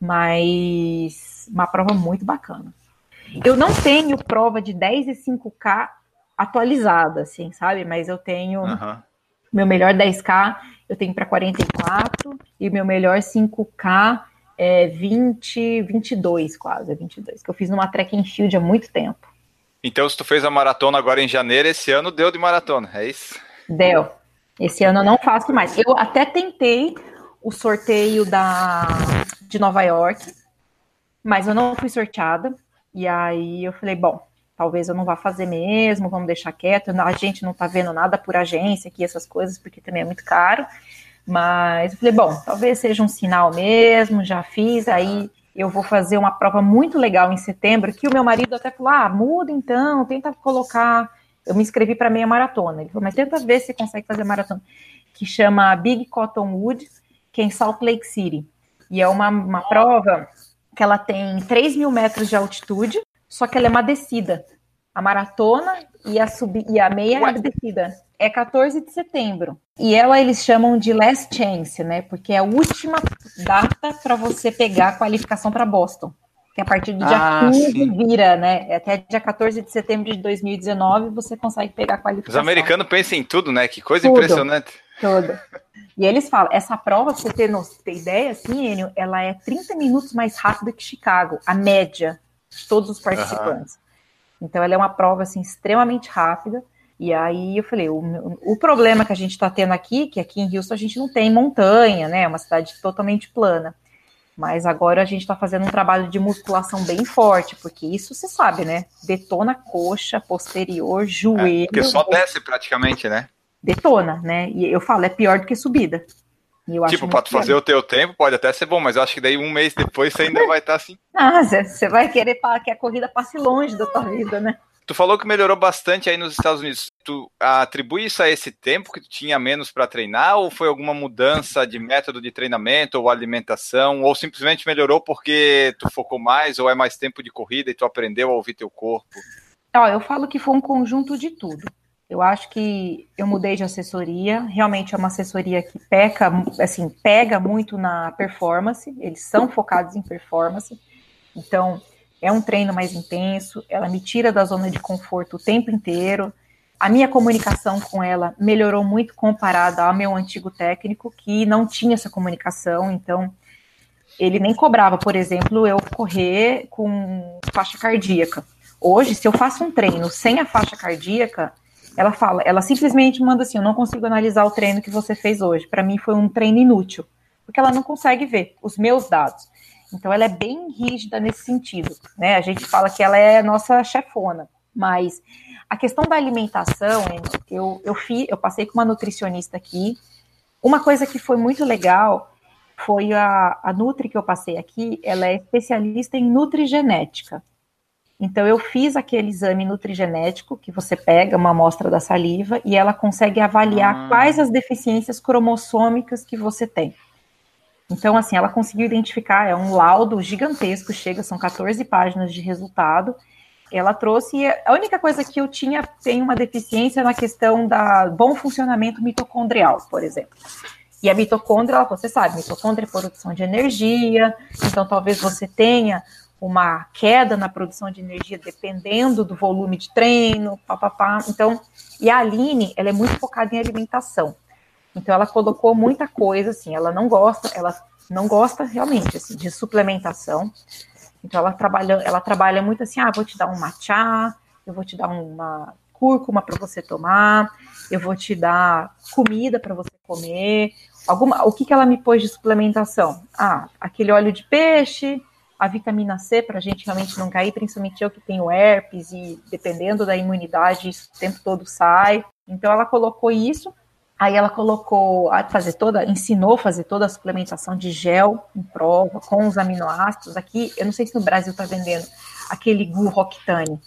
mas uma prova muito bacana. Eu não tenho prova de 10 e 5K atualizada, assim, sabe? Mas eu tenho uhum. Meu melhor 10K eu tenho para 44 e meu melhor 5K é 20, 22 quase, 22, que eu fiz numa track and field há muito tempo. Então, se tu fez a maratona agora em janeiro, esse ano deu de maratona, é isso? Deu. Esse ano eu não faço mais. Eu até tentei o sorteio da de Nova York, mas eu não fui sorteada. E aí eu falei, bom, talvez eu não vá fazer mesmo, vamos deixar quieto. A gente não tá vendo nada por agência aqui, essas coisas, porque também é muito caro. Mas eu falei, bom, talvez seja um sinal mesmo, já fiz, aí eu vou fazer uma prova muito legal em setembro, que o meu marido até falou, ah, muda então, tenta colocar. Eu me inscrevi para meia maratona. Ele falou, mas tenta ver se consegue fazer maratona, que chama Big Cottonwood, que é em Salt Lake City. E é uma, uma prova que ela tem 3 mil metros de altitude, só que ela é uma descida. A maratona e a, sub... e a meia What? é descida. É 14 de setembro. E ela eles chamam de last chance, né? Porque é a última data para você pegar a qualificação para Boston. Que a partir do dia ah, 15 sim. vira, né? Até dia 14 de setembro de 2019 você consegue pegar a qualificação. Os americanos pensam em tudo, né? Que coisa tudo, impressionante. Tudo. E eles falam, essa prova, pra você ter, ter ideia, assim, Enio, ela é 30 minutos mais rápida que Chicago, a média todos os participantes. Uhum. Então ela é uma prova assim extremamente rápida. E aí eu falei, o, o problema que a gente está tendo aqui, que aqui em Houston a gente não tem montanha, né? É uma cidade totalmente plana. Mas agora a gente está fazendo um trabalho de musculação bem forte, porque isso você sabe, né? Detona coxa, posterior, joelho. É, porque só desce praticamente, né? Detona, né? E eu falo, é pior do que subida tipo, para fazer o teu tempo pode até ser bom, mas eu acho que daí um mês depois você ainda vai estar tá assim. Ah, você vai querer que a corrida passe longe da tua vida, né? Tu falou que melhorou bastante aí nos Estados Unidos. Tu atribui isso a esse tempo que tu tinha menos para treinar ou foi alguma mudança de método de treinamento ou alimentação ou simplesmente melhorou porque tu focou mais ou é mais tempo de corrida e tu aprendeu a ouvir teu corpo? Ó, eu falo que foi um conjunto de tudo. Eu acho que eu mudei de assessoria. Realmente é uma assessoria que peca, assim, pega muito na performance. Eles são focados em performance. Então, é um treino mais intenso. Ela me tira da zona de conforto o tempo inteiro. A minha comunicação com ela melhorou muito comparada ao meu antigo técnico, que não tinha essa comunicação. Então, ele nem cobrava, por exemplo, eu correr com faixa cardíaca. Hoje, se eu faço um treino sem a faixa cardíaca, ela fala, ela simplesmente manda assim: Eu não consigo analisar o treino que você fez hoje. Para mim foi um treino inútil, porque ela não consegue ver os meus dados. Então ela é bem rígida nesse sentido, né? A gente fala que ela é nossa chefona, mas a questão da alimentação, eu, eu, fi, eu passei com uma nutricionista aqui. Uma coisa que foi muito legal foi a, a Nutri que eu passei aqui, ela é especialista em nutrigenética. Então, eu fiz aquele exame nutrigenético, que você pega uma amostra da saliva e ela consegue avaliar ah. quais as deficiências cromossômicas que você tem. Então, assim, ela conseguiu identificar, é um laudo gigantesco, chega, são 14 páginas de resultado. Ela trouxe, a única coisa que eu tinha, tem uma deficiência na questão da bom funcionamento mitocondrial, por exemplo. E a mitocôndria, você sabe, mitocôndria é produção de energia, então talvez você tenha uma queda na produção de energia dependendo do volume de treino, papapá. Então, e a Aline, ela é muito focada em alimentação. Então ela colocou muita coisa assim, ela não gosta, ela não gosta realmente assim, de suplementação. Então ela trabalha, ela trabalha muito assim, ah, vou te dar um matcha, eu vou te dar uma cúrcuma para você tomar, eu vou te dar comida para você comer. Alguma, o que, que ela me pôs de suplementação? Ah, aquele óleo de peixe, a vitamina C para a gente realmente não cair, principalmente eu que tenho herpes e dependendo da imunidade, isso o tempo todo sai. Então ela colocou isso, aí ela colocou a fazer toda, ensinou a fazer toda a suplementação de gel em prova com os aminoácidos. Aqui, eu não sei se no Brasil está vendendo aquele Gu Roctane.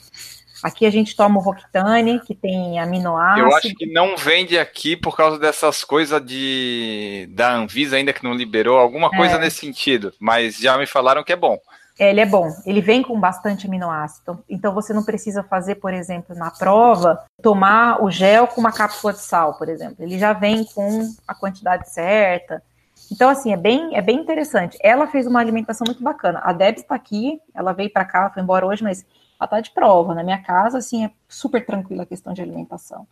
Aqui a gente toma o Roctane, que tem aminoácidos. Eu acho que não vende aqui por causa dessas coisas de da Anvisa ainda que não liberou, alguma coisa é. nesse sentido. Mas já me falaram que é bom. É, ele é bom. Ele vem com bastante aminoácido. Então você não precisa fazer, por exemplo, na prova, tomar o gel com uma cápsula de sal, por exemplo. Ele já vem com a quantidade certa. Então, assim, é bem, é bem interessante. Ela fez uma alimentação muito bacana. A Deb está aqui, ela veio para cá, foi embora hoje, mas ela tá de prova. Na minha casa, assim, é super tranquila a questão de alimentação.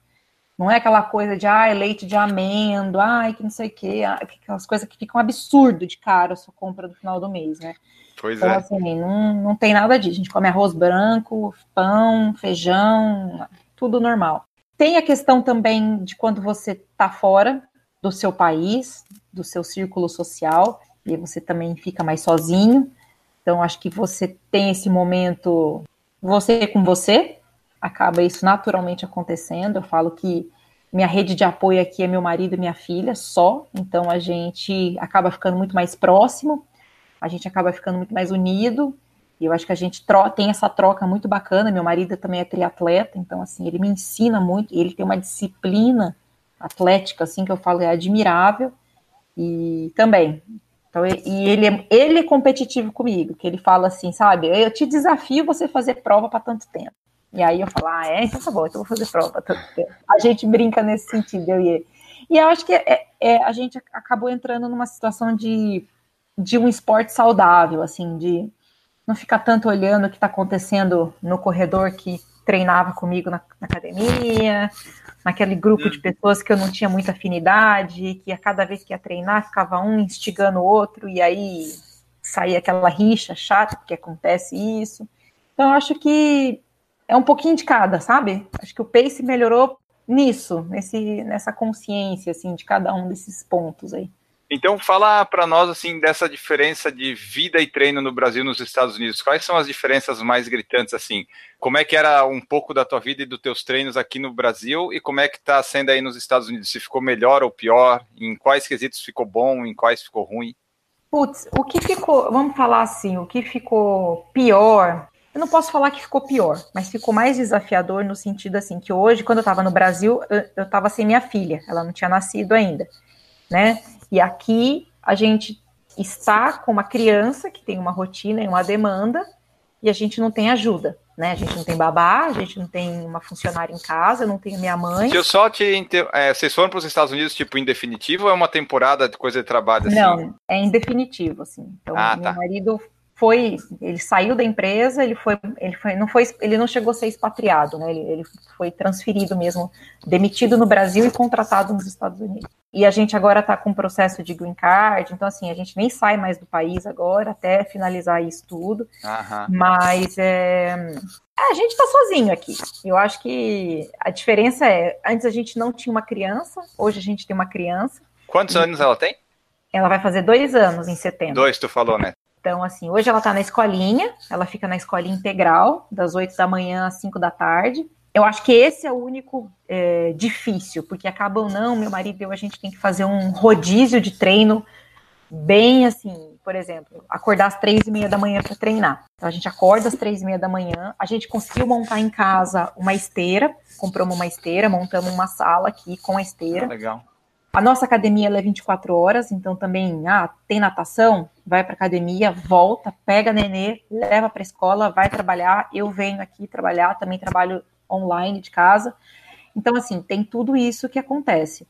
Não é aquela coisa de, ah, leite de amêndoa, ai, que não sei o quê, aquelas coisas que ficam absurdo de caro a sua compra no final do mês, né? Pois então, é. assim, não, não tem nada disso. A gente come arroz branco, pão, feijão, tudo normal. Tem a questão também de quando você tá fora do seu país, do seu círculo social, e você também fica mais sozinho. Então, acho que você tem esse momento você com você, acaba isso naturalmente acontecendo. Eu falo que minha rede de apoio aqui é meu marido e minha filha só, então a gente acaba ficando muito mais próximo, a gente acaba ficando muito mais unido. E eu acho que a gente tem essa troca muito bacana. Meu marido também é triatleta, então assim, ele me ensina muito, ele tem uma disciplina atlética assim que eu falo é admirável. E também então, e ele é, ele é competitivo comigo, que ele fala assim, sabe, eu te desafio você fazer prova para tanto tempo. E aí eu falo, ah, é, então tá bom, então vou fazer prova para tanto tempo. A gente brinca nesse sentido, eu e ele. E eu acho que é, é, a gente acabou entrando numa situação de, de um esporte saudável, assim, de não ficar tanto olhando o que está acontecendo no corredor que treinava comigo na, na academia, naquele grupo de uhum. pessoas que eu não tinha muita afinidade, que a cada vez que ia treinar ficava um instigando o outro, e aí saía aquela rixa chata, porque acontece isso. Então, eu acho que é um pouquinho de cada, sabe? Acho que o pace melhorou nisso, nesse, nessa consciência, assim, de cada um desses pontos aí. Então, fala para nós assim dessa diferença de vida e treino no Brasil e nos Estados Unidos. Quais são as diferenças mais gritantes assim? Como é que era um pouco da tua vida e dos teus treinos aqui no Brasil e como é que está sendo aí nos Estados Unidos? Se ficou melhor ou pior? Em quais quesitos ficou bom? Em quais ficou ruim? Putz, o que ficou, vamos falar assim, o que ficou pior eu não posso falar que ficou pior, mas ficou mais desafiador no sentido assim que hoje, quando eu estava no Brasil, eu estava sem minha filha, ela não tinha nascido ainda, né? E aqui a gente está com uma criança que tem uma rotina e uma demanda e a gente não tem ajuda. né? A gente não tem babá, a gente não tem uma funcionária em casa, eu não tenho minha mãe. Deixa eu só te inter... é, vocês foram para os Estados Unidos, tipo, em definitivo ou é uma temporada de coisa de trabalho assim? Não, é em definitivo, assim. Então, Ah, meu tá. marido foi, ele saiu da empresa, ele foi, ele foi, não foi, ele não chegou a ser expatriado, né? Ele, ele foi transferido mesmo, demitido no Brasil e contratado nos Estados Unidos. E a gente agora está com um processo de green card, então assim, a gente nem sai mais do país agora até finalizar isso tudo. Aham. Mas é, a gente está sozinho aqui. Eu acho que a diferença é, antes a gente não tinha uma criança, hoje a gente tem uma criança. Quantos anos ela tem? Ela vai fazer dois anos em setembro. Dois, tu falou, né? Então, assim, hoje ela tá na escolinha, ela fica na escolinha integral, das 8 da manhã às 5 da tarde. Eu acho que esse é o único é, difícil, porque acaba ou não, meu marido e eu, a gente tem que fazer um rodízio de treino bem assim, por exemplo, acordar às três e meia da manhã para treinar. Então a gente acorda às três e meia da manhã, a gente conseguiu montar em casa uma esteira, compramos uma esteira, montamos uma sala aqui com a esteira. Legal. A nossa academia é 24 horas, então também, ah, tem natação, vai para academia, volta, pega nenê, leva para escola, vai trabalhar. Eu venho aqui trabalhar, também trabalho online de casa. Então, assim, tem tudo isso que acontece.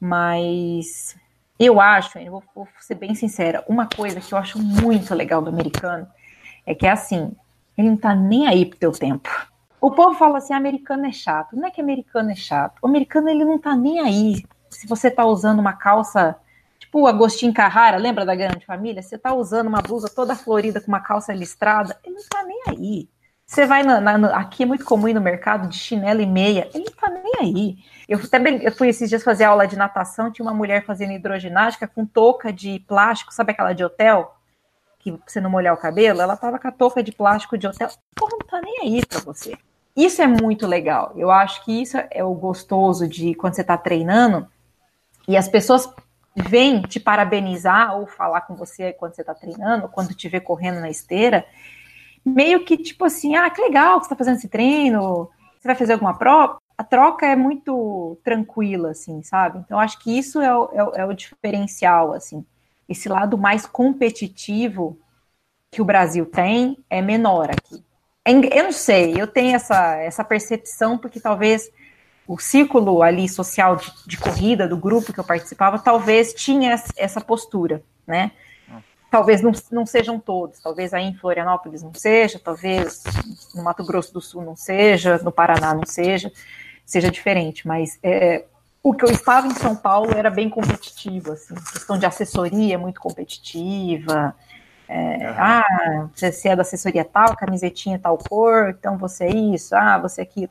Mas eu acho, eu vou, vou ser bem sincera, uma coisa que eu acho muito legal do americano é que é assim, ele não tá nem aí pro teu tempo. O povo fala assim, americano é chato. Não é que americano é chato. O americano, ele não tá nem aí. Se você tá usando uma calça, tipo Agostinho Carrara, lembra da Grande Família? Você tá usando uma blusa toda florida com uma calça listrada, ele não tá nem aí. Você vai na, na- aqui é muito comum ir no mercado de chinelo e meia, ele não tá nem aí. Eu, brin- eu fui esses dias fazer aula de natação, tinha uma mulher fazendo hidroginástica com touca de plástico, sabe aquela de hotel? Que você não molhar o cabelo, ela tava com a touca de plástico de hotel. Porra, não tá nem aí pra você. Isso é muito legal. Eu acho que isso é o gostoso de quando você tá treinando e as pessoas vêm te parabenizar ou falar com você quando você tá treinando, quando te vê correndo na esteira, meio que tipo assim, ah, que legal que você tá fazendo esse treino, você vai fazer alguma prova? A troca é muito tranquila, assim, sabe? Então, acho que isso é o, é o- é o diferencial, assim. Esse lado mais competitivo que o Brasil tem é menor aqui. É Eu não sei, eu tenho essa, essa percepção porque talvez o círculo ali social de, de corrida do grupo que eu participava talvez tinha es- essa postura, né? Talvez não, não sejam todos, talvez aí em Florianópolis não seja, talvez no Mato Grosso do Sul não seja, no Paraná não seja, seja diferente, mas é, o que eu estava em São Paulo era bem competitivo, assim, questão de assessoria muito competitiva, é, ah, você, você é da assessoria tal, camisetinha tal cor, então você é isso, ah, você é aquilo.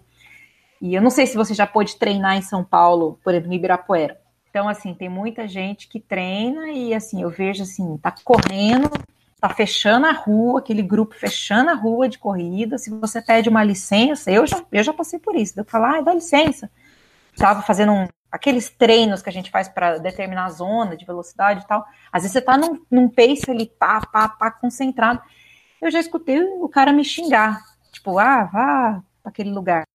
E eu não sei se você já pôde treinar em São Paulo, por exemplo, no Ibirapuera. Então, assim, tem muita gente que treina e, assim, eu vejo, assim, tá correndo, tá fechando a rua, aquele grupo fechando a rua de corrida. Se você pede uma licença, eu já, eu já passei por isso. Pra falar, ah, dá licença. Tava fazendo um, aqueles treinos que a gente faz para determinar a zona de velocidade e tal. Às vezes você tá num, num pace ali, pá, pá, pá, concentrado. Eu já escutei o cara me xingar. Tipo, ah, vá para aquele lugar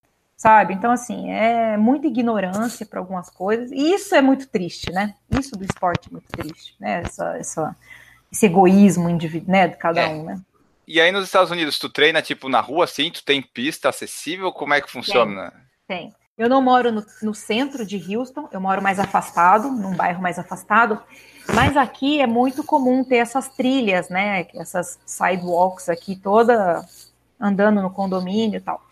sabe? Então, assim, é muita ignorância para algumas coisas, e isso é muito triste, né? Isso do esporte é muito triste, né? Essa, essa, esse egoísmo individual, né, de cada É. um, né? E aí nos Estados Unidos, tu treina tipo na rua assim, tu tem pista acessível? Como é que funciona? Tem. Eu não moro no, no centro de Houston, eu moro mais afastado, num bairro mais afastado, mas aqui é muito comum ter essas trilhas, né? Essas sidewalks aqui, toda andando no condomínio e tal.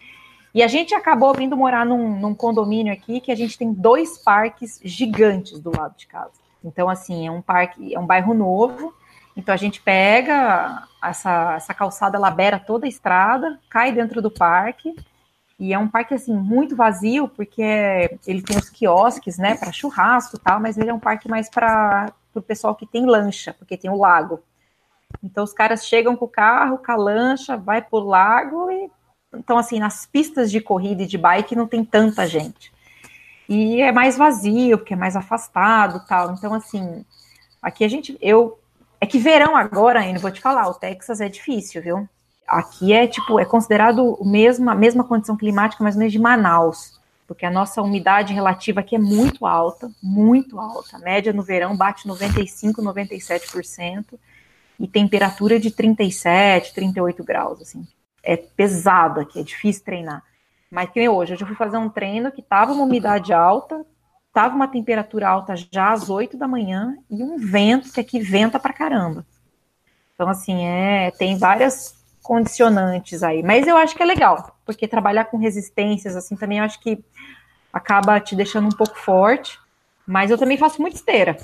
E a gente acabou vindo morar num, num condomínio aqui que a gente tem dois parques gigantes do lado de casa. Então, assim, é um parque, é um bairro novo. Então a gente pega essa, essa calçada, ela beira toda a estrada, cai dentro do parque. E é um parque assim muito vazio, porque ele tem os quiosques, né, para churrasco e tal, mas ele é um parque mais para o pessoal que tem lancha, porque tem o lago. Então os caras chegam com o carro, com a lancha, vai pro lago e então assim, nas pistas de corrida e de bike não tem tanta gente. E é mais vazio, porque é mais afastado, tal. Então assim, aqui a gente eu é que verão agora, ainda vou te falar, o Texas é difícil, viu? Aqui é tipo, é considerado o mesmo, a mesma condição climática, mais ou menos de Manaus, porque a nossa umidade relativa aqui é muito alta, muito alta. A média no verão bate 95, 97%, e temperatura de 37, 38 graus, assim. É pesado aqui, é difícil treinar. Mas que nem hoje, hoje eu fui fazer um treino que tava uma umidade alta, tava uma temperatura alta já às 8 da manhã e um vento que aqui venta pra caramba. Então, assim, é, tem várias condicionantes aí. Mas eu acho que é legal, porque trabalhar com resistências, assim, também eu acho que acaba te deixando um pouco forte. Mas eu também faço muita esteira.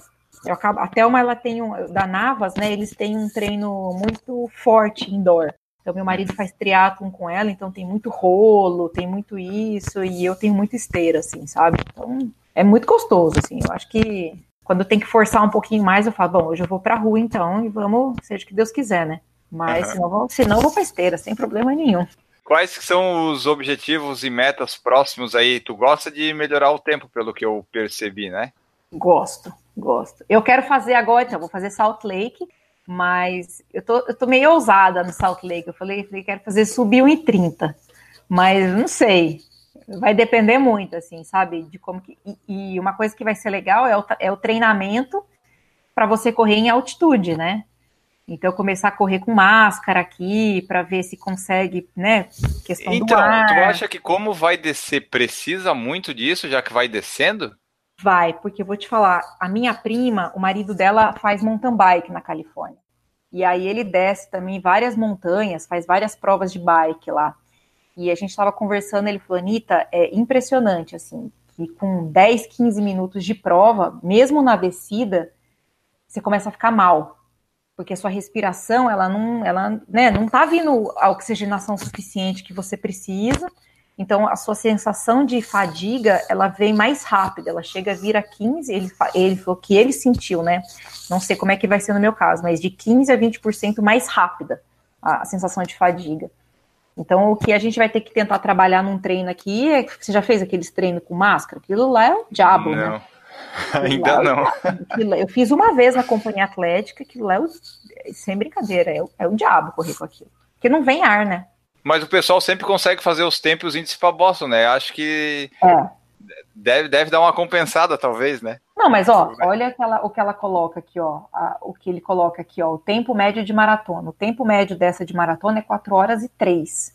Eu acabo, até uma ela tem um, da Navas, né? Eles têm um treino muito forte indoor. Então meu marido faz triatlon com ela, então tem muito rolo, tem muito isso e eu tenho muita esteira, assim, sabe? Então é muito gostoso, assim. Eu acho que quando tem que forçar um pouquinho mais, eu falo, bom, hoje eu vou pra rua então e vamos, seja o que Deus quiser, né? Mas uhum. senão, vou, senão eu vou pra esteira, sem problema nenhum. Quais são os objetivos e metas próximos aí? Tu gosta de melhorar o tempo, pelo que eu percebi, né? Gosto, gosto. Eu quero fazer agora, então, vou fazer Salt Lake, mas eu tô, eu tô meio ousada no Salt Lake. Eu falei, falei quero fazer subir 1,30, mas não sei. Vai depender muito, assim, sabe? De como que. E, e uma coisa que vai ser legal é o, é o treinamento para você correr em altitude, né? Então, começar a correr com máscara aqui, para ver se consegue, né? Questão então, do ar. tu acha que como vai descer, precisa muito disso, já que vai descendo? Vai, porque eu vou te falar, a minha prima, o marido dela faz mountain bike na Califórnia. E aí ele desce também várias montanhas, faz várias provas de bike lá. E a gente estava conversando, ele falou, Anitta, é impressionante, assim, que com 10, 15 minutos de prova, mesmo na descida, você começa a ficar mal porque a sua respiração, ela não, ela, né, não tá vindo a oxigenação suficiente que você precisa, então a sua sensação de fadiga, ela vem mais rápida, ela chega a vir a 15, ele, ele falou que ele sentiu, né, não sei como é que vai ser no meu caso, mas de 15 a 20% mais rápida a, a sensação de fadiga. Então, o que a gente vai ter que tentar trabalhar num treino aqui é. Você já fez aqueles treinos com máscara? Aquilo lá é o diabo, né? não. né? Ainda não. Eu fiz uma vez na companhia atlética, que lá, é sem brincadeira, é o, é o diabo correr com aquilo. Porque não vem ar, né? Mas o pessoal sempre consegue fazer os tempos índices para Boston, né? Acho que é. deve, deve dar uma compensada, talvez, né? Não, mas ó, olha aquela, o que ela coloca aqui, ó. A, o que ele coloca aqui, ó. O tempo médio de maratona. O tempo médio dessa de maratona é 4 horas e 3.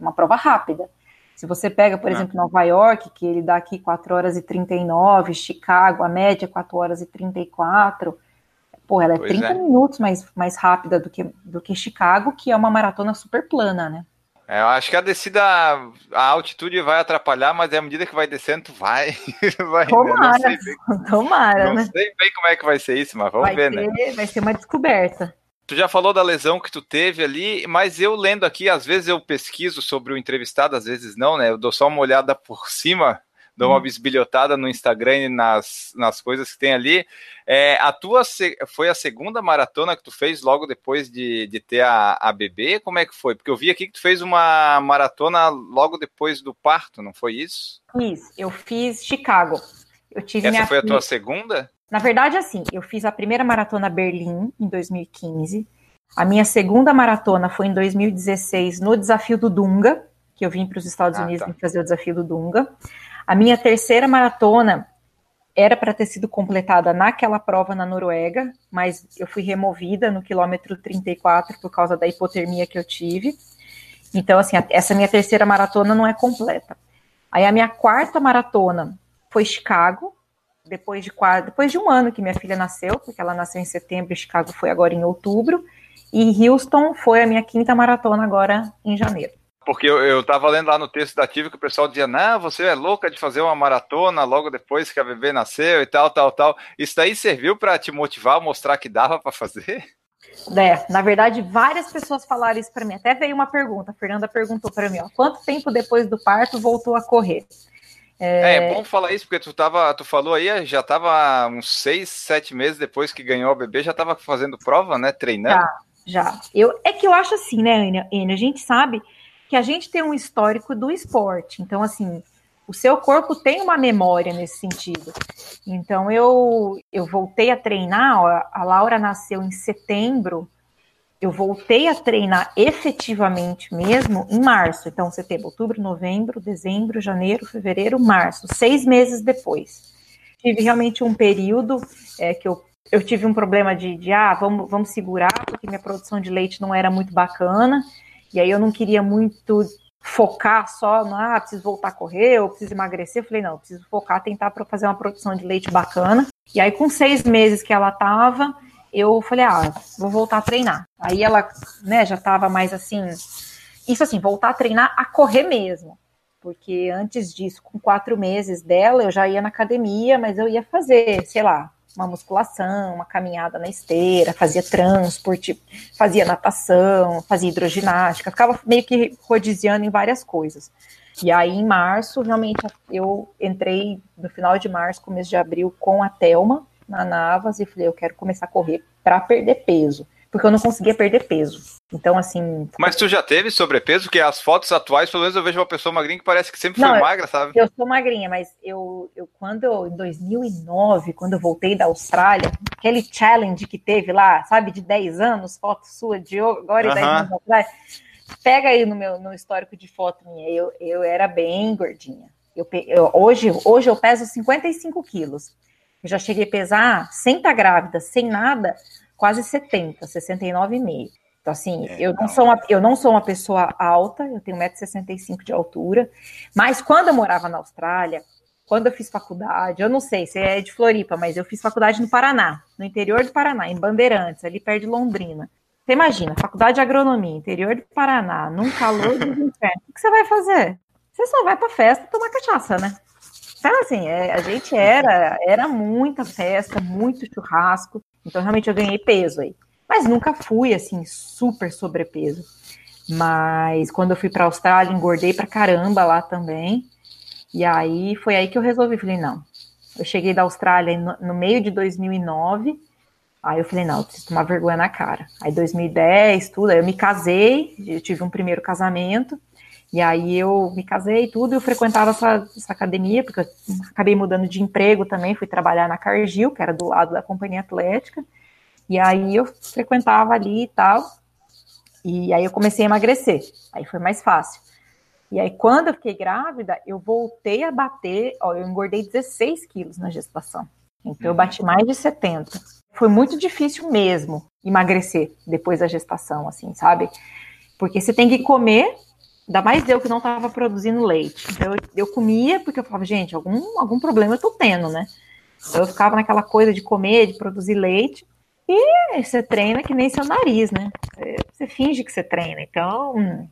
Uma prova rápida. Se você pega, por ah. exemplo, Nova York, que ele dá aqui 4 horas e 39, Chicago, a média 4 horas e 34, pô, ela é pois 30 é. minutos mais, mais rápida do que, do que Chicago, que é uma maratona super plana, né? É, eu acho que a descida, a altitude vai atrapalhar, mas à medida que vai descendo, vai. vai tomara, né? não tomara, não né? sei bem como é que vai ser isso, mas vamos vai ver, ser, né? Vai ser uma descoberta. Tu já falou da lesão que tu teve ali, mas eu lendo aqui, às vezes eu pesquiso sobre o entrevistado, às vezes não, né? Eu dou só uma olhada por cima, dou uma hum. bisbilhotada no Instagram e nas, nas coisas que tem ali. É, a tua foi a segunda maratona que tu fez logo depois de, de ter a, a bebê? Como é que foi? Porque eu vi aqui que tu fez uma maratona logo depois do parto, não foi isso? Isso, eu fiz Chicago. Eu tive Essa foi a tua segunda? Na verdade, assim, eu fiz a primeira maratona Berlim em 2015. A minha segunda maratona foi em 2016 no desafio do Dunga, que eu vim para os Estados ah, Unidos tá. fazer o desafio do Dunga. A minha terceira maratona era para ter sido completada naquela prova na Noruega, mas eu fui removida no quilômetro 34 por causa da hipotermia que eu tive. Então, assim, essa minha terceira maratona não é completa. Aí a minha quarta maratona foi Chicago, depois de quase, depois de um ano que minha filha nasceu, porque ela nasceu em setembro Chicago foi agora em outubro, e Houston foi a minha quinta maratona agora em janeiro. Porque eu, eu tava lendo lá no texto da Ativa que o pessoal dizia, não, você é louca de fazer uma maratona logo depois que a bebê nasceu e tal, tal, tal. Isso daí serviu para te motivar, mostrar que dava para fazer? É, na verdade, várias pessoas falaram isso para mim. Até veio uma pergunta, a Fernanda perguntou para mim, ó, quanto tempo depois do parto voltou a correr? É... é... bom falar isso, porque tu, tava, tu falou aí, já estava uns seis, sete meses depois que ganhou o bebê, já estava fazendo prova, né? Treinando. Já, já. Eu, é que eu acho assim, né, Ana? A gente sabe que a gente tem um histórico do esporte. Então, assim, o seu corpo tem uma memória nesse sentido. Então, eu, eu voltei a treinar, ó, a Laura nasceu em setembro eu voltei a treinar efetivamente mesmo em março. Então, setembro, outubro, novembro, dezembro, janeiro, fevereiro, março, seis meses depois. Tive realmente um período é, que eu, eu tive um problema de, de, ah, vamos, vamos segurar, porque minha produção de leite não era muito bacana. E aí eu não queria muito focar só no, ah, preciso voltar a correr, ou preciso emagrecer. Eu falei, não, preciso focar, tentar fazer uma produção de leite bacana. E aí, com seis meses que ela tava, eu falei, ah, vou voltar a treinar. Aí ela, né, já tava mais assim, isso assim, voltar a treinar a correr mesmo. Porque antes disso, com quatro meses dela, eu já ia na academia, mas eu ia fazer, sei lá, uma musculação, uma caminhada na esteira, fazia transporte, fazia natação, fazia hidroginástica, ficava meio que rodiziando em várias coisas. E aí, em março, realmente, eu entrei no final de março, começo de abril, com a Telma na Navas e falei, eu quero começar a correr para perder peso porque eu não conseguia perder peso. Então, assim. Mas tu já teve sobrepeso? Porque as fotos atuais, pelo menos eu vejo uma pessoa magrinha que parece que sempre não, foi magra, sabe? Eu sou magrinha, mas eu, eu quando eu, em 2009, quando eu voltei da Austrália, aquele challenge que teve lá, sabe, de 10 anos, foto sua de agora e uh -huh. 10 anos atrás, pega aí no meu no histórico de foto minha, eu, eu era bem gordinha. Eu, eu, hoje, hoje eu peso 55 quilos. Eu já cheguei a pesar, sem estar tá grávida, sem nada, quase 70, 69,5. Então, assim, é, eu, não sou uma, eu não sou uma pessoa alta, eu tenho 1,65m de altura, mas quando eu morava na Austrália, quando eu fiz faculdade, eu não sei se é de Floripa, mas eu fiz faculdade no Paraná, no interior do Paraná, em Bandeirantes, ali perto de Londrina. Você imagina, faculdade de agronomia, interior do Paraná, num calor do inferno. O que você vai fazer? Você só vai pra festa tomar cachaça, né? Então, assim, é, a gente era, era muita festa, muito churrasco. Então, realmente, eu ganhei peso aí. Mas nunca fui, assim, super sobrepeso. Mas quando eu fui para a Austrália, engordei pra caramba lá também. E aí foi aí que eu resolvi. Falei, não. Eu cheguei da Austrália no, no meio de 2009. Aí eu falei, não, eu preciso tomar vergonha na cara. Aí 2010, tudo. Aí eu me casei, eu tive um primeiro casamento. E aí eu me casei e tudo, eu frequentava essa, essa, academia, porque eu acabei mudando de emprego também, fui trabalhar na Cargill, que era do lado da companhia atlética, e aí eu frequentava ali e tal, e aí eu comecei a emagrecer, aí foi mais fácil. E aí quando eu fiquei grávida, eu voltei a bater, ó, eu engordei 16 quilos na gestação, então eu bati mais de 70. Foi muito difícil mesmo emagrecer depois da gestação, assim, sabe? Porque você tem que comer Ainda mais eu que não estava produzindo leite. Então eu, eu comia porque eu falava, gente, algum, algum problema eu tô tendo, né? Então eu ficava naquela coisa de comer, de produzir leite. E você treina que nem seu nariz, né? Você finge que você treina. Então,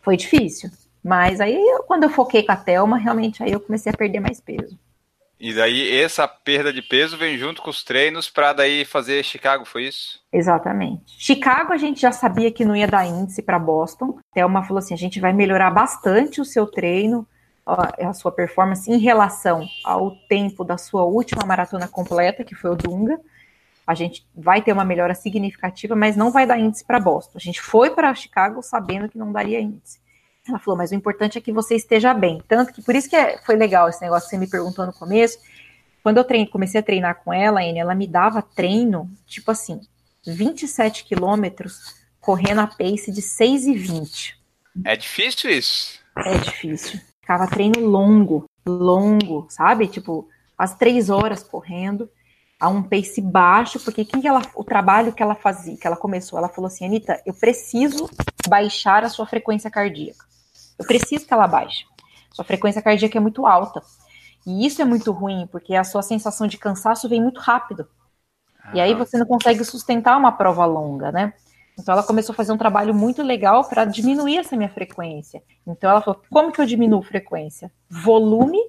foi difícil. Mas aí, quando eu foquei com a Thelma, realmente aí eu comecei a perder mais peso. E daí essa perda de peso vem junto com os treinos para daí fazer Chicago, foi isso? Exatamente. Chicago a gente já sabia que não ia dar índice para Boston. Thelma falou assim: a gente vai melhorar bastante o seu treino, a sua performance em relação ao tempo da sua última maratona completa, que foi o Dunga. A gente vai ter uma melhora significativa, mas não vai dar índice para Boston. A gente foi para Chicago sabendo que não daria índice. Ela falou, mas o importante é que você esteja bem. Tanto que, por isso que é, foi legal esse negócio que você me perguntou no começo. Quando eu treino, comecei a treinar com ela, Anne, ela me dava treino, tipo assim, 27 quilômetros, correndo a pace de 6,20. É difícil isso? É difícil. Ficava treino longo, longo, sabe? Tipo, as três horas correndo a um pace baixo, porque quem que ela, o trabalho que ela fazia, que ela começou, ela falou assim, Anitta, eu preciso baixar a sua frequência cardíaca. Eu preciso que ela baixe. Sua frequência cardíaca é muito alta. E isso é muito ruim, porque a sua sensação de cansaço vem muito rápido. Ah. E aí você não consegue sustentar uma prova longa, né? Então ela começou a fazer um trabalho muito legal para diminuir essa minha frequência. Então ela falou: como que eu diminuo frequência? Volume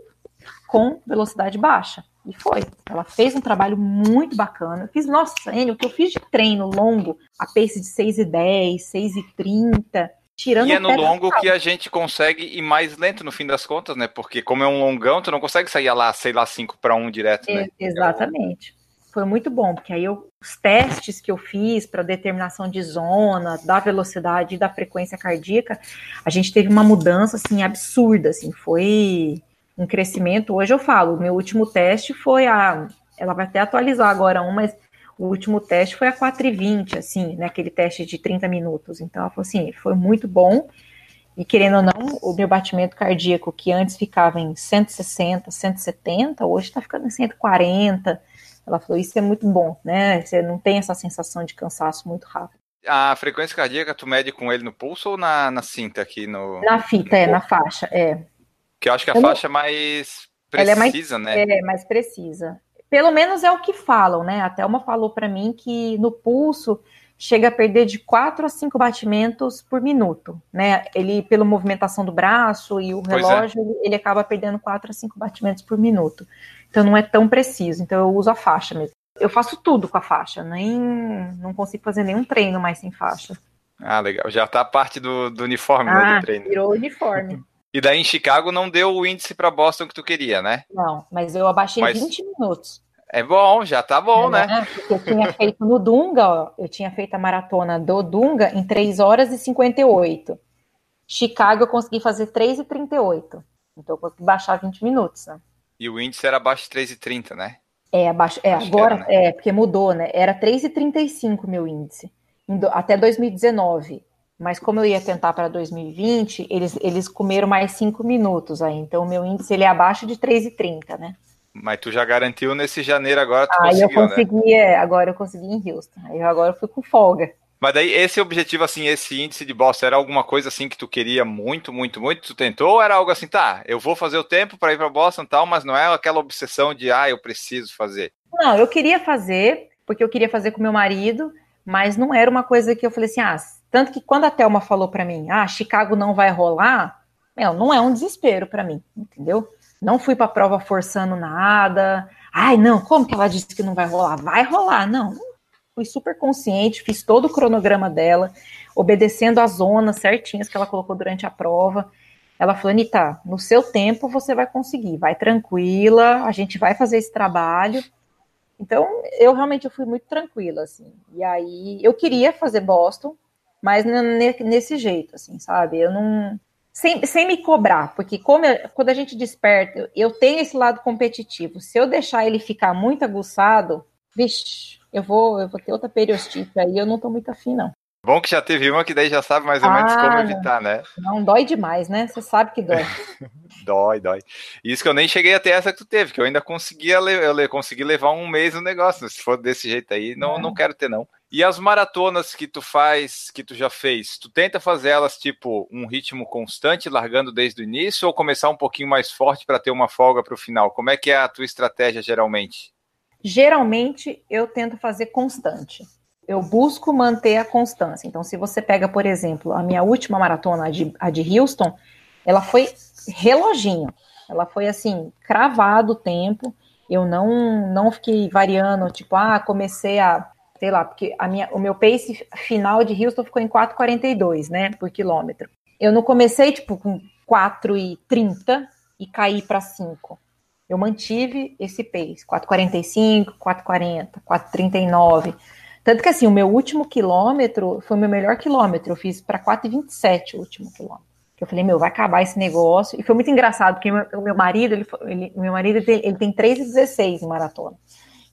com velocidade baixa. E foi. Ela fez um trabalho muito bacana. Eu fiz, nossa, Enio, o que eu fiz de treino longo, a pace de 6 e 10, 6 e 30, Tirando e é no longo que a gente consegue ir mais lento no fim das contas, né? Porque como é um longão, tu não consegue sair lá, sei lá, 5 para 1 direto, né? É, exatamente. Foi muito bom, porque aí eu, os testes que eu fiz para determinação de zona, da velocidade e da frequência cardíaca, a gente teve uma mudança assim absurda, assim, foi um crescimento. Hoje eu falo, o meu último teste foi a. Ela vai até atualizar agora um, mas o último teste foi a 4,20, assim, né? Aquele teste de 30 minutos. Então, ela falou assim: foi muito bom. E querendo ou não, o meu batimento cardíaco, que antes ficava em 160, 170, hoje está ficando em 140. Ela falou: isso é muito bom, né? Você não tem essa sensação de cansaço muito rápido. A frequência cardíaca tu mede com ele no pulso ou na, na cinta aqui no. Na fita, no é, na faixa, é. Que eu acho que a Eu não- faixa é mais Ela é mais- precisa, né? É, mais precisa. Pelo menos é o que falam, né? A Thelma falou para mim que no pulso chega a perder de 4 a 5 batimentos por minuto, né? Ele, pela movimentação do braço e o Pois é. relógio, ele, ele acaba perdendo 4 a 5 batimentos por minuto. Então não é tão preciso. Então eu uso a faixa mesmo. Eu faço tudo com a faixa, nem não consigo fazer nenhum treino mais sem faixa. Ah, legal. Já tá parte do, do uniforme né, Ah, do treino. virou uniforme. E daí em Chicago não deu o índice para Boston que tu queria, né? Não, mas eu abaixei Mas- 20 minutos. É bom, já tá bom, né? né? Porque eu tinha feito no Dunga, ó, eu tinha feito a maratona do Dunga em 3 horas e 58. Chicago eu consegui fazer 3 e 38. Então eu consegui baixar 20 minutos, né? E o índice era abaixo de 3,30, né? É, abaixo, é Acho agora, era, né? é, porque mudou, né? Era 3,35 meu índice, até 2019. Mas como eu ia tentar para 2020, eles, eles comeram mais 5 minutos aí. Então o meu índice ele é abaixo de 3,30, né? Mas tu já garantiu nesse janeiro agora, tu Aí eu conseguiu, né? consegui, é, agora eu consegui em Houston. Aí eu agora fui com folga. Mas daí esse objetivo, assim, esse índice de Boston, era alguma coisa assim que tu queria muito, muito, muito? Tu tentou ou era algo assim, tá, eu vou fazer o tempo para ir para Boston e tal, mas não é aquela obsessão de, ah, eu preciso fazer. Não, eu queria fazer, porque eu queria fazer com meu marido, mas não era uma coisa que eu falei assim, ah, tanto que quando a Thelma falou pra mim, ah, Chicago não vai rolar, meu, não é um desespero pra mim, entendeu? Não fui pra prova forçando nada. Ai, não, como que ela disse que não vai rolar? Vai rolar, não. Fui super consciente, fiz todo o cronograma dela, obedecendo as zonas certinhas que ela colocou durante a prova. Ela falou, Anitta, no seu tempo você vai conseguir, vai tranquila, a gente vai fazer esse trabalho. Então, eu realmente eu fui muito tranquila, assim. E aí, eu queria fazer Boston, mas ne- nesse jeito, assim, sabe? Eu não... Sem, sem me cobrar, porque como eu- quando a gente desperta, eu- eu tenho esse lado competitivo. Se eu deixar ele ficar muito aguçado, vixe, eu vou, eu vou ter outra periostite aí, eu não tô muito afim, não. Bom que já teve uma que daí já sabe mais ou menos Ah, como evitar, né? Não dói demais, né? Você sabe que dói. Dói, dói. Isso que eu nem cheguei até essa que tu teve, que eu ainda conseguia eu consegui levar um mês no negócio. Se for desse jeito aí, não, É. não quero ter, não. E as maratonas que tu faz, que tu já fez, tu tenta fazer elas tipo um ritmo constante, largando desde o início, ou começar um pouquinho mais forte para ter uma folga para o final? Como é que é a tua estratégia geralmente? Geralmente eu tento fazer constante. Eu busco manter a constância. Então, se você pega, por exemplo, a minha última maratona, a de, a de Houston, ela foi reloginho. Ela foi assim, cravado o tempo. Eu não não fiquei variando, tipo, ah, comecei a, sei lá, porque a minha, o meu pace final de Houston ficou em 4,42, né, por quilômetro. Eu não comecei, tipo, com 4,30 e caí para 5. Eu mantive esse pace, 4,45, 4,40, 4,39. Tanto que assim, o meu último quilômetro foi o meu melhor quilômetro. Eu fiz para 4,27 o último quilômetro. Eu falei, meu, vai acabar esse negócio. E foi muito engraçado, porque o meu marido, ele, ele, meu marido, ele ele tem 3,16 em maratona.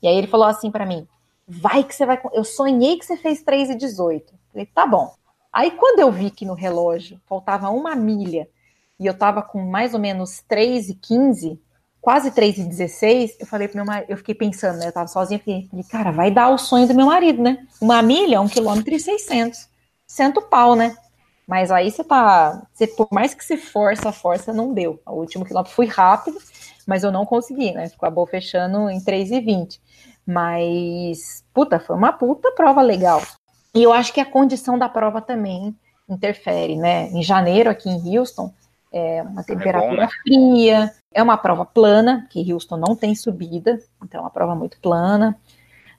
E aí ele falou assim para mim: vai que você vai. Eu sonhei que você fez 3,18. Falei, tá bom. Aí quando eu vi que no relógio faltava uma milha e eu tava com mais ou menos 3,15, quase 3,16, eu falei pro meu marido, eu fiquei pensando, né? Eu tava sozinha, fiquei, cara, vai dar o sonho do meu marido, né? Uma milha, um quilômetro e 600. Cento pau, né? Mas aí você tá. Você, por mais que você força força, não deu. O último quilômetro fui rápido, mas eu não consegui, né? Acabou fechando em 3,20. Mas, puta, foi uma puta prova legal. E eu acho que a condição da prova também interfere, né? Em janeiro, aqui em Houston, é uma temperatura bom, né? fria, é uma prova plana, que Houston não tem subida, então é uma prova muito plana.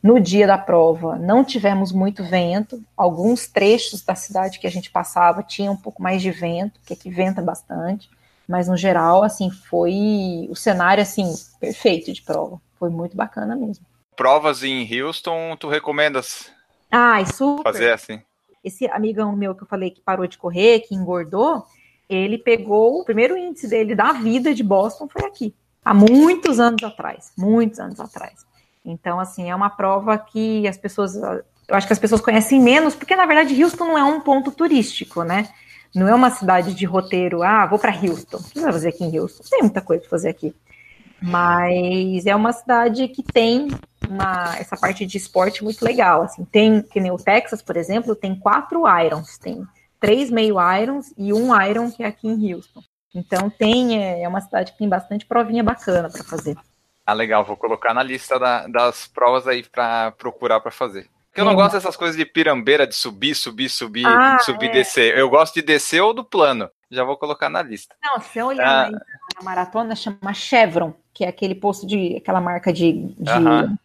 No dia da prova, não tivemos muito vento. Alguns trechos da cidade que a gente passava tinha um pouco mais de vento, que aqui venta bastante. Mas no geral, assim, foi o cenário assim perfeito de prova. Foi muito bacana mesmo. Provas em Houston, tu recomendas Ai, super. fazer assim? Esse amigão meu que eu falei que parou de correr, que engordou, ele pegou o primeiro índice dele da vida de Boston foi aqui, há muitos anos atrás, muitos anos atrás. Então, assim, é uma prova que as pessoas, eu acho que as pessoas conhecem menos, porque na verdade Houston não é um ponto turístico, né? Não é uma cidade de roteiro, ah, vou para Houston. O que você vai fazer aqui em Houston? Tem muita coisa para fazer aqui. Mas é uma cidade que tem uma, essa parte de esporte muito legal. Assim, tem, que nem o Texas, por exemplo, tem quatro Irons, tem três meio Irons e um Iron que é aqui em Houston. Então tem, é, é uma cidade que tem bastante provinha bacana para fazer. Ah, legal, vou colocar na lista da, das provas aí para procurar para fazer. Porque eu não é. gosto dessas coisas de pirambeira, de subir, subir, subir, ah, subir, é. descer. Eu gosto de descer ou do plano. Já vou colocar na lista. Não, se eu olhar ah. na maratona, chama Chevron, que é aquele posto de. aquela marca de, de, uh -huh.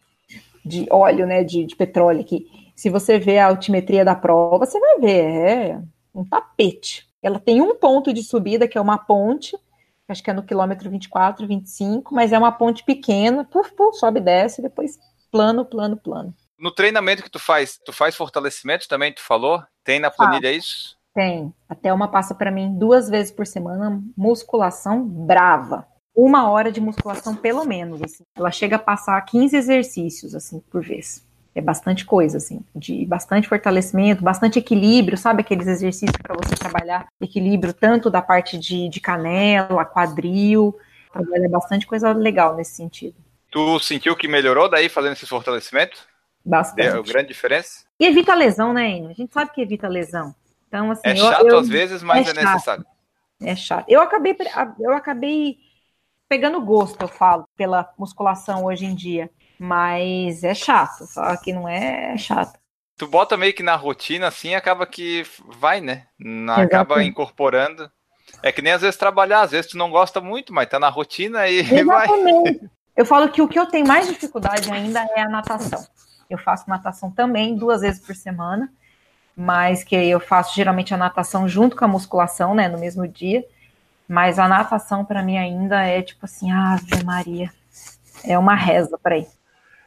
de óleo, né? De, de petróleo aqui. Se você vê a altimetria da prova, você vai ver. É um tapete. Ela tem um ponto de subida, que é uma ponte, acho que é no quilômetro 24, 25, mas é uma ponte pequena, puf, puf, sobe e desce, depois plano, plano, plano. No treinamento que tu faz, tu faz fortalecimento também, tu falou? Tem na planilha ah, isso? Tem. Até uma passa para mim duas vezes por semana, musculação brava. Uma hora de musculação, pelo menos. Assim. Ela chega a passar 15 exercícios, assim, por vez é bastante coisa, assim, de bastante fortalecimento, bastante equilíbrio, sabe aqueles exercícios para você trabalhar equilíbrio tanto da parte de, de canela, quadril, trabalha bastante coisa legal nesse sentido. Tu sentiu que melhorou daí fazendo esse fortalecimento? Bastante. Deu grande diferença? E evita lesão, né, Enio? A gente sabe que evita lesão. Então, assim, é chato eu, eu, às vezes, mas é, é necessário. É chato. Eu acabei, eu acabei pegando gosto, eu falo, pela musculação hoje em dia. Mas é chato, só que não é chato. Tu bota meio que na rotina, assim, acaba que vai, né? Acaba incorporando. É que nem às vezes trabalhar, às vezes tu não gosta muito, mas tá na rotina e Exatamente. vai. Eu falo que o que eu tenho mais dificuldade ainda é a natação. Eu faço natação também duas vezes por semana, mas que eu faço geralmente a natação junto com a musculação, né, no mesmo dia. Mas a natação para mim ainda é tipo assim, Ave Maria, é uma reza para ir.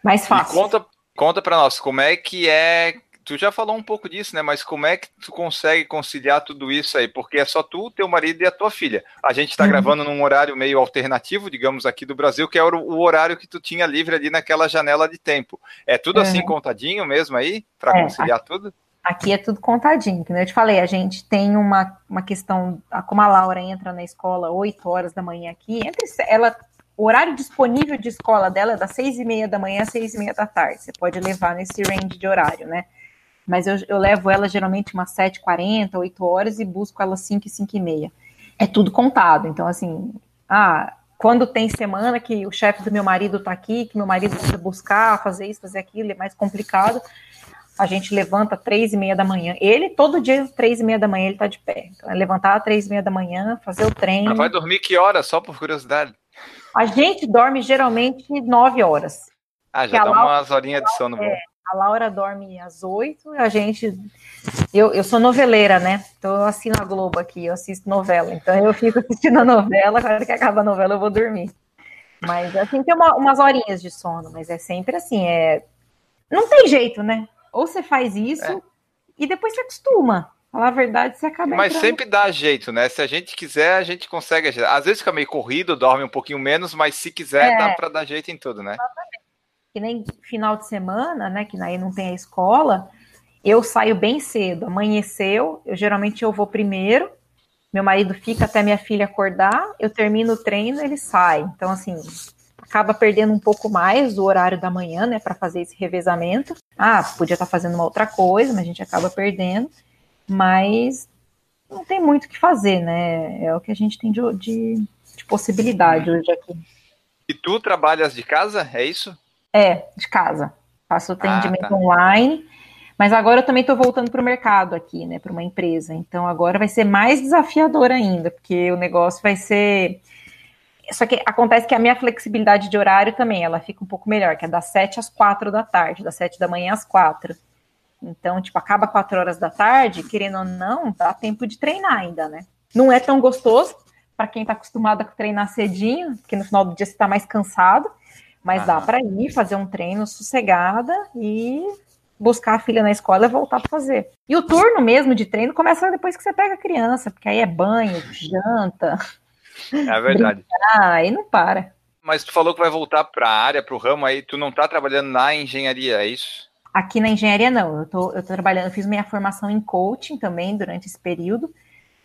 Mais fácil. E conta, conta para nós, como é que é. Tu já falou um pouco disso, né? Mas como é que tu consegue conciliar tudo isso aí? Porque é só tu, teu marido e a tua filha. A gente está uhum. gravando num horário meio alternativo, digamos, aqui do Brasil, que é o horário que tu tinha livre ali naquela janela de tempo. É tudo assim uhum. assim contadinho mesmo aí, para é, conciliar aqui, tudo? Aqui é tudo contadinho, como eu te falei, a gente tem uma, uma questão, como a Laura entra na escola 8 horas da manhã aqui, entre ela o horário disponível de escola dela é das seis e meia da manhã às seis e meia da tarde. Você pode levar nesse range de horário, né? Mas eu, eu levo ela geralmente umas sete quarenta, oito horas e busco ela cinco e cinco e meia. É tudo contado. Então, assim, ah, quando tem semana que o chefe do meu marido tá aqui, que meu marido precisa buscar, fazer isso, fazer aquilo, é mais complicado, a gente levanta três e meia da manhã. Ele, todo dia, três e meia da manhã, ele tá de pé. Então, é levantar três e meia da manhã, fazer o treino. Mas vai dormir que hora, só por curiosidade? A gente dorme geralmente nove horas. Ah, já dá Laura, umas horinhas de sono. É, a Laura dorme às oito, a gente. Eu, eu sou noveleira, né? Então eu assino a Globo aqui, eu assisto novela. Então eu fico assistindo a novela, agora que acaba a novela eu vou dormir. Mas assim, tem uma, umas horinhas de sono, mas é sempre assim, é. Não tem jeito, né? Ou você faz isso é. e depois você acostuma. Falar a verdade, você acaba. Mas entrando... sempre dá jeito, né? Se a gente quiser, a gente consegue. Às vezes fica meio corrido, dorme um pouquinho menos, mas se quiser, é. dá para dar jeito em tudo, né? Exatamente. Que nem final de semana, né? Que aí não tem a escola, eu saio bem cedo. Amanheceu, eu geralmente eu vou primeiro. Meu marido fica até minha filha acordar, eu termino o treino, ele sai. Então, assim, acaba perdendo um pouco mais do horário da manhã, né, para fazer esse revezamento. Ah, podia estar tá fazendo uma outra coisa, mas a gente acaba perdendo mas não tem muito o que fazer, né? É o que a gente tem de, de, de possibilidade hoje aqui. E tu trabalhas de casa, é isso? É, de casa. Faço atendimento ah, tá. online, mas agora eu também estou voltando para o mercado aqui, né? Para uma empresa. Então agora vai ser mais desafiador ainda, porque o negócio vai ser. Só que acontece que a minha flexibilidade de horário também, ela fica um pouco melhor, que é das 7 às 4 da tarde, das 7 da manhã às 4. Então, tipo, acaba quatro horas da tarde, querendo ou não, dá tempo de treinar ainda, né? Não é tão gostoso para quem está acostumado a treinar cedinho, porque no final do dia você está mais cansado, mas ah. dá para ir fazer um treino sossegada e buscar a filha na escola e voltar para fazer. E o turno mesmo de treino começa depois que você pega a criança, porque aí é banho, janta. É verdade. Brincar, aí não para. Mas tu falou que vai voltar para a área, para o ramo aí, tu não está trabalhando na engenharia, é isso? Aqui na engenharia, não. Eu tô, eu tô trabalhando, eu fiz minha formação em coaching também durante esse período.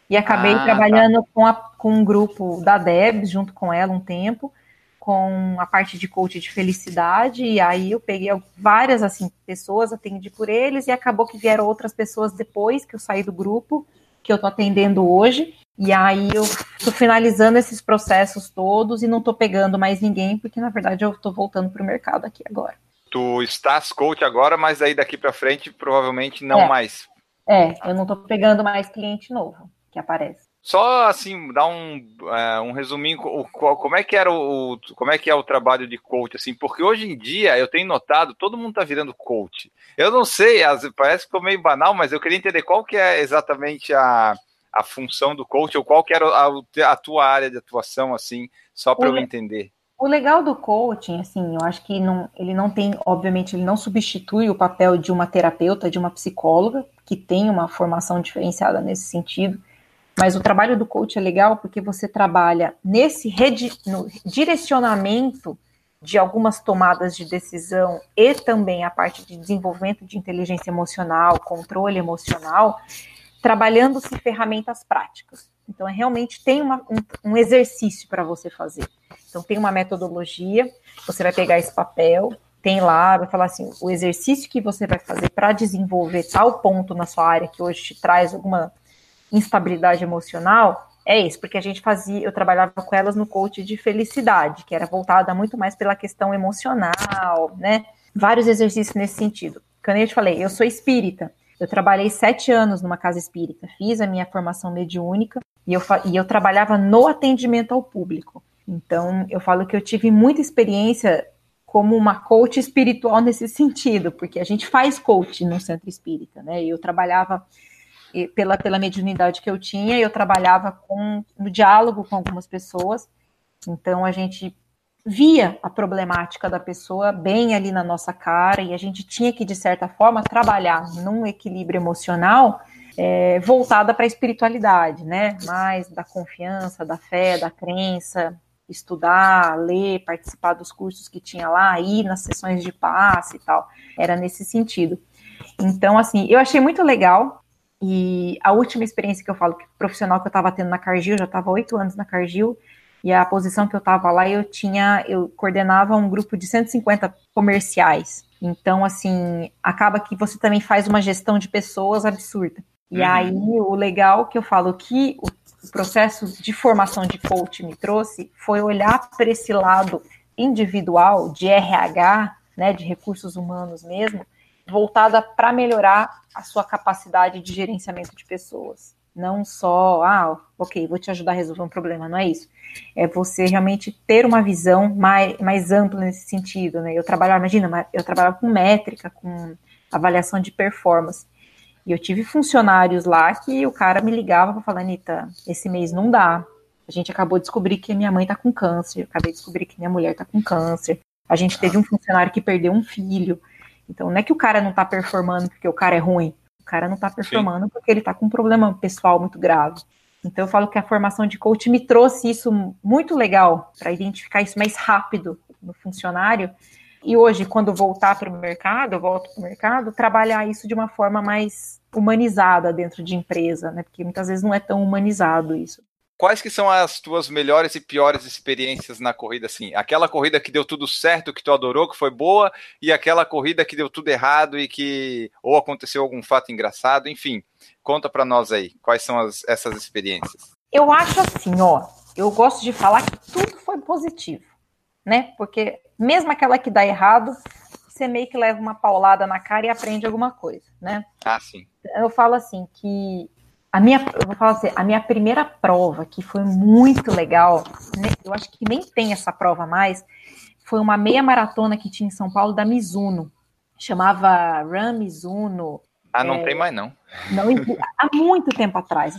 E acabei ah, tá. trabalhando tá. com, a, com um grupo da Debs, junto com ela, um tempo, com a parte de coach de felicidade, e aí eu peguei várias assim pessoas, atendi por eles, e acabou que vieram outras pessoas depois que eu saí do grupo, que eu tô atendendo hoje, e aí eu tô finalizando esses processos todos e não tô pegando mais ninguém, porque na verdade eu tô voltando pro mercado aqui agora. Tu estás coach agora, mas aí daqui para frente provavelmente não é. mais. É, eu não tô pegando mais cliente novo que aparece. Só assim, dar um, uh, um resuminho, o, como é que era o, como é que é o trabalho de coach, assim, porque hoje em dia eu tenho notado, todo mundo tá virando coach. Eu não sei, parece que ficou meio banal, mas eu queria entender qual que é exatamente a, a função do coach, ou qual que era a, a tua área de atuação, assim, só para eu entender. O legal do coaching, assim, eu acho que não, ele não tem, obviamente, ele não substitui o papel de uma terapeuta, de uma psicóloga, que tem uma formação diferenciada nesse sentido mas o trabalho do coach é legal porque você trabalha nesse no direcionamento de algumas tomadas de decisão e também a parte de desenvolvimento de inteligência emocional, controle emocional, trabalhando-se ferramentas práticas. Então, é, realmente tem uma, um, um exercício para você fazer. Então, tem uma metodologia, você vai pegar esse papel, tem lá, vai falar assim, o exercício que você vai fazer para desenvolver tal ponto na sua área que hoje te traz alguma instabilidade emocional é isso, porque a gente fazia, eu trabalhava com elas no coach de felicidade, que era voltada muito mais pela questão emocional, né? Vários exercícios nesse sentido. Quando eu te falei, eu sou espírita, eu trabalhei sete anos numa casa espírita, fiz a minha formação mediúnica e eu, e eu trabalhava no atendimento ao público. Então, eu falo que eu tive muita experiência como uma coach espiritual nesse sentido, porque a gente faz coach no centro espírita, né? Eu trabalhava pela, pela mediunidade que eu tinha, eu trabalhava com, no diálogo com algumas pessoas, então a gente via a problemática da pessoa bem ali na nossa cara, e a gente tinha que, de certa forma, trabalhar num equilíbrio emocional é, voltada para a espiritualidade, né? Mais da confiança, da fé, da crença, estudar, ler, participar dos cursos que tinha lá, ir nas sessões de passe e tal. Era nesse sentido. Então, assim, eu achei muito legal. E a última experiência que eu falo, que profissional que eu estava tendo na Cargill, eu já estava oito anos na Cargill, e a posição que eu estava lá, eu tinha, eu coordenava um grupo de 150 comerciais. Então, assim, acaba que você também faz uma gestão de pessoas absurda. E uhum. aí, o legal que eu falo que o processo de formação de coach me trouxe foi olhar para esse lado individual, de RH, né, de recursos humanos mesmo, voltada para melhorar a sua capacidade de gerenciamento de pessoas. Não só, ah, ok, vou te ajudar a resolver um problema, não é isso. É você realmente ter uma visão mais, mais ampla nesse sentido, né? Eu trabalhava, imagina, eu trabalhava com métrica, com avaliação de performance. E eu tive funcionários lá que o cara me ligava para falar, Anitta, esse mês não dá. A gente acabou de descobrir que minha mãe está com câncer, acabei de descobrir que minha mulher está com câncer. A gente teve um funcionário que perdeu um filho. Então, não é que o cara não está performando porque o cara é ruim. O cara não está performando Sim. porque ele está com um problema pessoal muito grave. Então, eu falo que a formação de coach me trouxe isso muito legal para identificar isso mais rápido no funcionário. E hoje, quando voltar para o mercado, eu volto para o mercado, trabalhar isso de uma forma mais humanizada dentro de empresa, né? Porque muitas vezes não é tão humanizado isso quais que são as tuas melhores e piores experiências na corrida, assim? Aquela corrida que deu tudo certo, que tu adorou, que foi boa, e aquela corrida que deu tudo errado e que ou aconteceu algum fato engraçado, enfim. Conta para nós aí, quais são as, essas experiências? Eu acho assim, ó, eu gosto de falar que tudo foi positivo, né? Porque mesmo aquela que dá errado, você meio que leva uma paulada na cara e aprende alguma coisa, né? Ah, sim. Eu falo assim que a minha, eu vou falar assim, a minha primeira prova, que foi muito legal, né, eu acho que nem tem essa prova mais, foi uma meia maratona que tinha em São Paulo da Mizuno. Chamava Run Mizuno. Ah, não é, tem mais não. não. Há muito tempo atrás.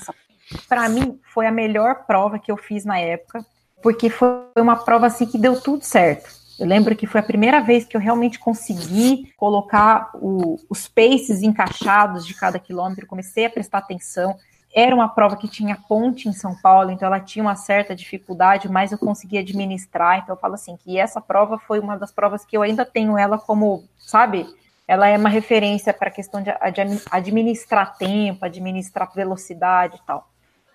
Para mim, foi a melhor prova que eu fiz na época, porque foi uma prova assim que deu tudo certo. Eu lembro que foi a primeira vez que eu realmente consegui colocar o, os paces encaixados de cada quilômetro, comecei a prestar atenção. Era uma prova que tinha ponte em São Paulo, então ela tinha uma certa dificuldade, mas eu consegui administrar. Então eu falo assim que essa prova foi uma das provas que eu ainda tenho ela como, sabe? Ela é uma referência para a questão de, de administrar tempo, administrar velocidade e tal.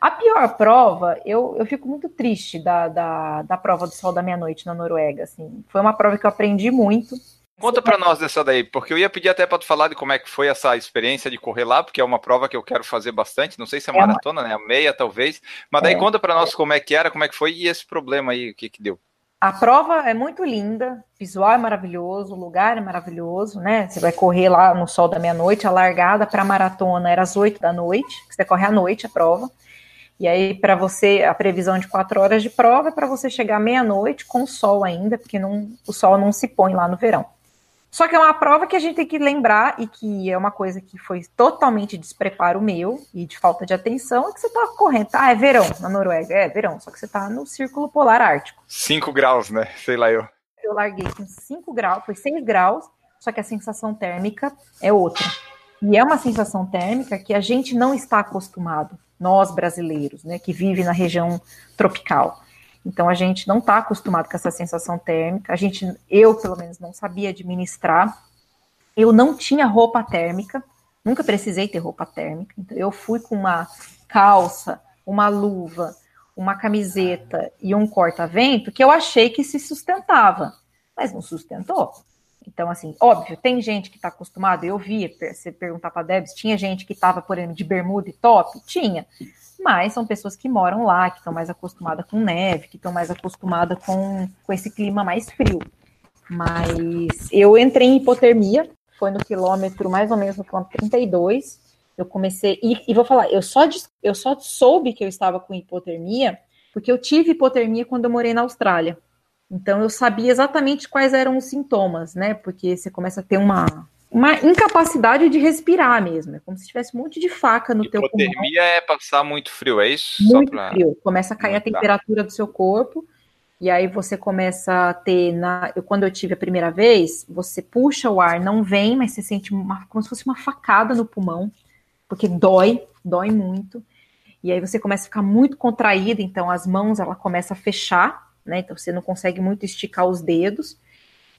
A pior prova, eu, eu fico muito triste da, da, da prova do sol da meia-noite na Noruega. Assim. Foi uma prova que eu aprendi muito. Conta para nós dessa daí, porque eu ia pedir até para tu falar de como é que foi essa experiência de correr lá, porque é uma prova que eu quero fazer bastante. Não sei se é, é maratona, né? A meia talvez. Mas daí é. conta para nós como é que era, como é que foi e esse problema aí, o que que deu. A prova é muito linda, visual é maravilhoso, o lugar é maravilhoso, né? Você vai correr lá no sol da meia-noite, a largada para a maratona era às oito da noite, você corre à noite a prova. E aí, para você, a previsão de quatro horas de prova é para você chegar meia-noite com sol ainda, porque não, o sol não se põe lá no verão. Só que é uma prova que a gente tem que lembrar e que é uma coisa que foi totalmente despreparo meu e de falta de atenção, é que você tá correndo. Ah, é verão na Noruega. É verão, só que você tá no Círculo Polar Ártico. 5 graus, né? Sei lá eu. Eu larguei com 5 graus, foi 6 graus, só que a sensação térmica é outra. E é uma sensação térmica que a gente não está acostumado nós brasileiros, né, que vivem na região tropical. Então a gente não está acostumado com essa sensação térmica. A gente, eu pelo menos não sabia administrar. Eu não tinha roupa térmica, nunca precisei ter roupa térmica. Então eu fui com uma calça, uma luva, uma camiseta e um corta-vento que eu achei que se sustentava, mas não sustentou. Então, assim, óbvio, tem gente que está acostumada, eu vi, você perguntar para a Debs, tinha gente que estava, por exemplo, de bermuda e top? Tinha. Mas são pessoas que moram lá, que estão mais acostumadas com neve, que estão mais acostumadas com, com esse clima mais frio. Mas eu entrei em hipotermia, foi no quilômetro, mais ou menos no quilômetro 32. Eu comecei, e, e vou falar, eu só, eu só soube que eu estava com hipotermia, porque eu tive hipotermia quando eu morei na Austrália. Então eu sabia exatamente quais eram os sintomas, né? Porque você começa a ter uma, uma incapacidade de respirar mesmo. É como se tivesse um monte de faca no Hipotermia teu pulmão. Hipotermia é passar muito frio, é isso? Muito pra... frio. Começa a cair a temperatura do seu corpo. E aí você começa a ter, na, eu, quando eu tive a primeira vez, você puxa o ar, não vem, mas você sente uma, como se fosse uma facada no pulmão, porque dói, dói muito. E aí você começa a ficar muito contraída, então as mãos ela começa a fechar, né? Então você não consegue muito esticar os dedos.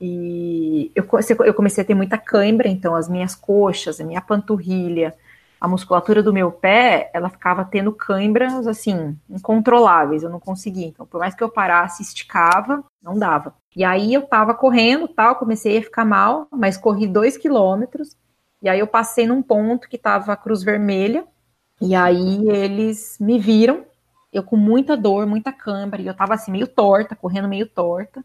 E eu, eu comecei a ter muita cãibra, então as minhas coxas, a minha panturrilha, a musculatura do meu pé, ela ficava tendo cãibras assim, incontroláveis, eu não conseguia. Então, por mais que eu parasse, esticava, não dava. E aí eu tava correndo, tal, comecei a ficar mal, mas corri dois quilômetros, e aí eu passei num ponto que tava a cruz vermelha, e aí eles me viram eu com muita dor, muita câimbra, e eu tava assim, meio torta, correndo meio torta.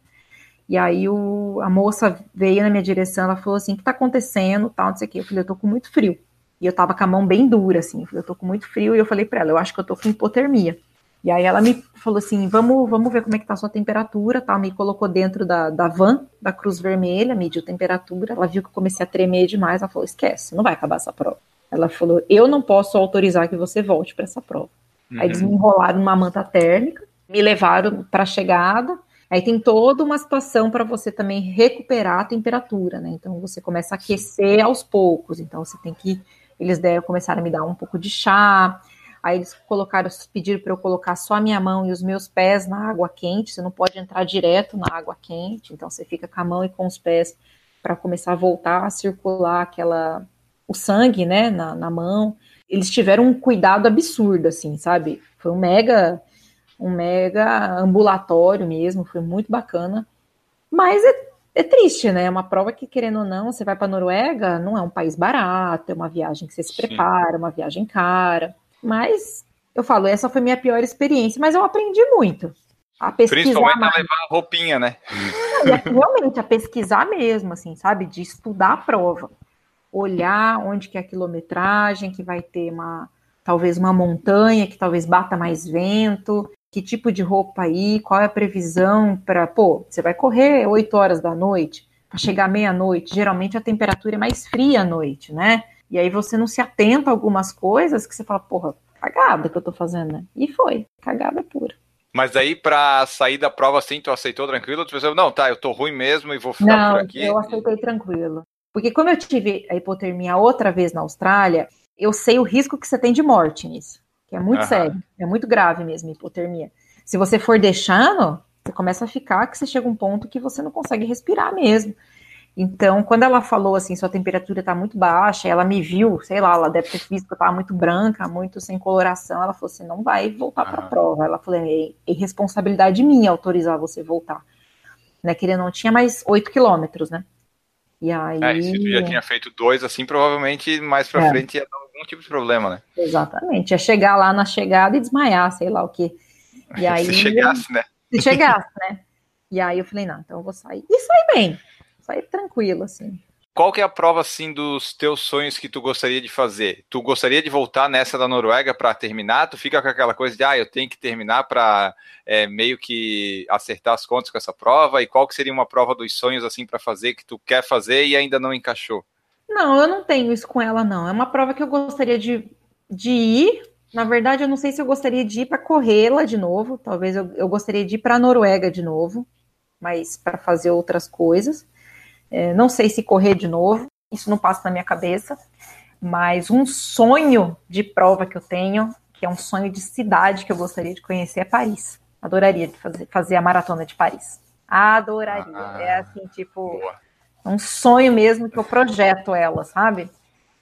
E aí o, a moça veio na minha direção, ela falou assim, o que tá acontecendo, tal, não sei o quê. Eu falei, eu tô com muito frio. E eu tava com a mão bem dura, assim, eu falei, eu tô com muito frio, e eu falei para ela, eu acho que eu tô com hipotermia. E aí ela me falou assim, vamos, vamos ver como é que tá a sua temperatura, tá? Me colocou dentro da, da van, da Cruz Vermelha, mediu temperatura, ela viu que eu comecei a tremer demais, ela falou, esquece, não vai acabar essa prova. Ela falou, eu não posso autorizar que você volte para essa prova. Uhum. Aí eles me enrolaram numa manta térmica, me levaram para a chegada. Aí tem toda uma situação para você também recuperar a temperatura, né? Então você começa a aquecer aos poucos. Então você tem que. Eles deram, começaram a me dar um pouco de chá. Aí eles colocaram, pediram para eu colocar só a minha mão e os meus pés na água quente. Você não pode entrar direto na água quente. Então você fica com a mão e com os pés para começar a voltar a circular aquela o sangue, né, na, na mão eles tiveram um cuidado absurdo, assim, sabe? Foi um mega, um mega ambulatório mesmo, foi muito bacana. Mas é, é triste, né? É uma prova que, querendo ou não, você vai para Noruega, não é um país barato, é uma viagem que você se prepara, uma viagem cara. Mas eu falo, essa foi minha pior experiência, mas eu aprendi muito. A pesquisar Principalmente mais. a levar roupinha, né? Não, realmente, a pesquisar mesmo, assim, sabe? De estudar a prova olhar onde que é a quilometragem, que vai ter uma talvez uma montanha, que talvez bata mais vento, que tipo de roupa aí, qual é a previsão para, pô, você vai correr 8 horas da noite, para chegar meia-noite, geralmente a temperatura é mais fria à noite, né? E aí você não se atenta a algumas coisas que você fala, porra, cagada que eu tô fazendo, né? E foi, cagada pura. Mas aí, para sair da prova assim, tu aceitou tranquilo? Tu pensou, não, tá, eu tô ruim mesmo e vou ficar não, por aqui? Eu aceitei tranquilo. Porque como eu tive a hipotermia outra vez na Austrália, eu sei o risco que você tem de morte nisso, que é muito sério, é muito grave mesmo a hipotermia. Se você for deixando, você começa a ficar que você chega a um ponto que você não consegue respirar mesmo. Então, quando ela falou assim, sua temperatura está muito baixa, ela me viu, sei lá, ela deve ter visto que eu estava muito branca, muito sem coloração. Ela falou assim: não vai voltar para a prova. Ela falou: é, é responsabilidade minha autorizar você voltar. Né, que ele não tinha mais 8 quilômetros, né? E aí. É, se tu já tinha feito dois, assim, provavelmente mais para é. frente ia dar algum tipo de problema, né? Exatamente. Ia chegar lá na chegada e desmaiar, sei lá o quê. E aí, se chegasse, né? Se chegasse, né? E aí eu falei, não, então eu vou sair. E saí bem sai tranquilo, assim. Qual que é a prova, assim, dos teus sonhos que tu gostaria de fazer? Tu gostaria de voltar nessa da Noruega para terminar? Tu fica com aquela coisa de, ah, eu tenho que terminar para é, meio que acertar as contas com essa prova? E qual que seria uma prova dos sonhos, assim, para fazer que tu quer fazer e ainda não encaixou? Não, eu não tenho isso com ela, não. É uma prova que eu gostaria de, de ir. Na verdade, eu não sei se eu gostaria de ir para corrê-la de novo. Talvez eu, eu gostaria de ir para a Noruega de novo, mas para fazer outras coisas. É, não sei se correr de novo, isso não passa na minha cabeça, mas um sonho de prova que eu tenho, que é um sonho de cidade que eu gostaria de conhecer, é Paris. Adoraria fazer, fazer a maratona de Paris. Adoraria. Ah, é assim, tipo, boa. um sonho mesmo que eu projeto ela, sabe?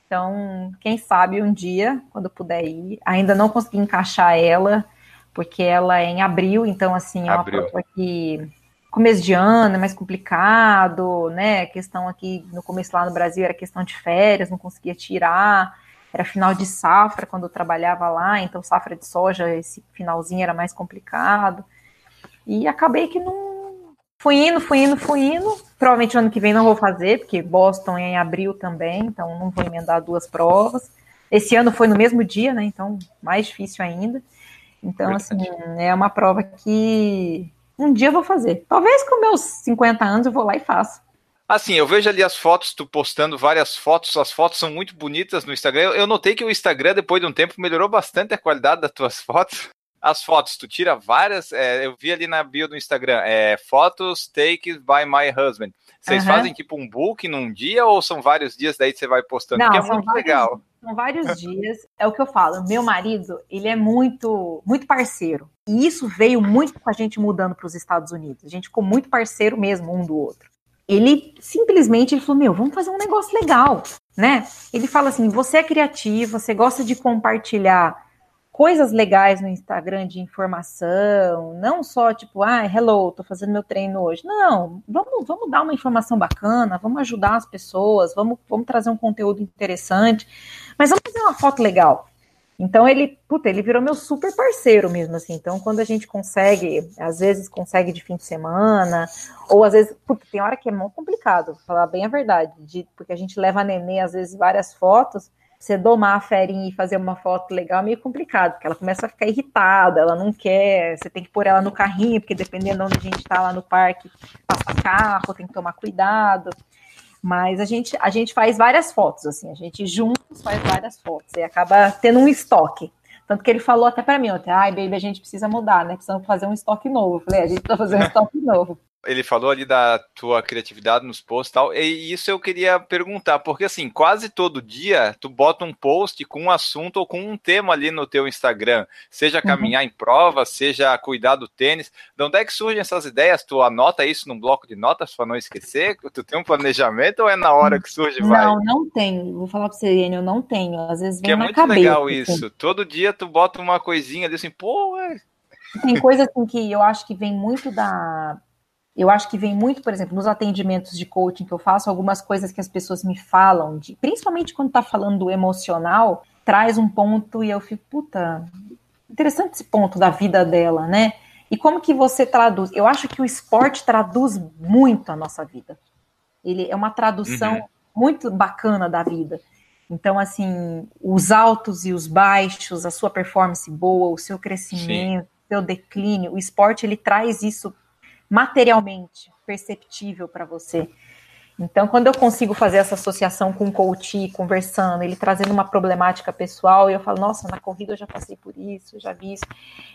Então, quem sabe um dia, quando puder ir, ainda não consegui encaixar ela, porque ela é em abril, então, assim, é uma abril. prova que começo de ano é mais complicado, né? A questão aqui no começo lá no Brasil era questão de férias, não conseguia tirar. Era final de safra quando eu trabalhava lá, então safra de soja, esse finalzinho era mais complicado. E acabei que não. Fui indo, fui indo, fui indo. Provavelmente no ano que vem não vou fazer, porque Boston é em abril também, então não vou emendar duas provas. Esse ano foi no mesmo dia, né? Então, mais difícil ainda. Então, assim, é uma prova que um dia eu vou fazer. Talvez com meus 50 anos eu vou lá e faço. Assim, eu vejo ali as fotos, tu postando várias fotos, as fotos são muito bonitas no Instagram. Eu notei que o Instagram, depois de um tempo, melhorou bastante a qualidade das tuas fotos. As fotos, tu tira várias, é, eu vi ali na bio do Instagram, é fotos taken by my husband. Vocês uhum. fazem tipo um book num dia ou são vários dias daí você vai postando? Não, que é muito vários, legal. São vários dias. É o que eu falo. Meu marido, ele é muito, muito parceiro. E isso veio muito com a gente mudando para os Estados Unidos. A gente ficou muito parceiro mesmo um do outro. Ele simplesmente ele falou: Meu, vamos fazer um negócio legal, né? Ele fala assim: você é criativo, você gosta de compartilhar coisas legais no Instagram de informação, não só tipo, ah, hello, tô fazendo meu treino hoje. Não, vamos, vamos dar uma informação bacana, vamos ajudar as pessoas, vamos, vamos trazer um conteúdo interessante, mas vamos fazer uma foto legal. Então ele, puta, ele virou meu super parceiro mesmo, assim. Então, quando a gente consegue, às vezes consegue de fim de semana, ou às vezes, puta, tem hora que é muito complicado, falar bem a verdade, de, porque a gente leva a nenê, às vezes, várias fotos, você domar a ferinha e fazer uma foto legal é meio complicado, porque ela começa a ficar irritada, ela não quer, você tem que pôr ela no carrinho, porque dependendo de onde a gente está lá no parque, passa carro, tem que tomar cuidado. Mas a gente, a gente faz várias fotos, assim, a gente juntos faz várias fotos e acaba tendo um estoque. Tanto que ele falou até para mim, ai, baby, a gente precisa mudar, né? Precisamos fazer um estoque novo. Eu falei, a gente precisa fazer um estoque novo ele falou ali da tua criatividade nos posts e tal, e isso eu queria perguntar, porque assim, quase todo dia tu bota um post com um assunto ou com um tema ali no teu Instagram, seja uhum. caminhar uhum. em prova, seja cuidar do tênis. De onde é que surgem essas ideias? Tu anota isso num bloco de notas para não esquecer? Tu tem um planejamento ou é na hora que surge? Vai? Não, não tenho. Vou falar para você, eu não tenho. Às vezes vem que é muito cabeça, legal assim. isso. Todo dia tu bota uma coisinha ali assim, pô, é... Tem coisa assim que eu acho que vem muito da eu acho que vem muito, por exemplo, nos atendimentos de coaching que eu faço, algumas coisas que as pessoas me falam, de, principalmente quando está falando do emocional, traz um ponto e eu fico, puta, interessante esse ponto da vida dela, né? E como que você traduz? Eu acho que o esporte traduz muito a nossa vida. Ele é uma tradução uhum. muito bacana da vida. Então, assim, os altos e os baixos, a sua performance boa, o seu crescimento, o seu declínio, o esporte ele traz isso materialmente perceptível para você. Então, quando eu consigo fazer essa associação com o coach, conversando, ele trazendo uma problemática pessoal, eu falo, nossa, na corrida eu já passei por isso, já vi isso.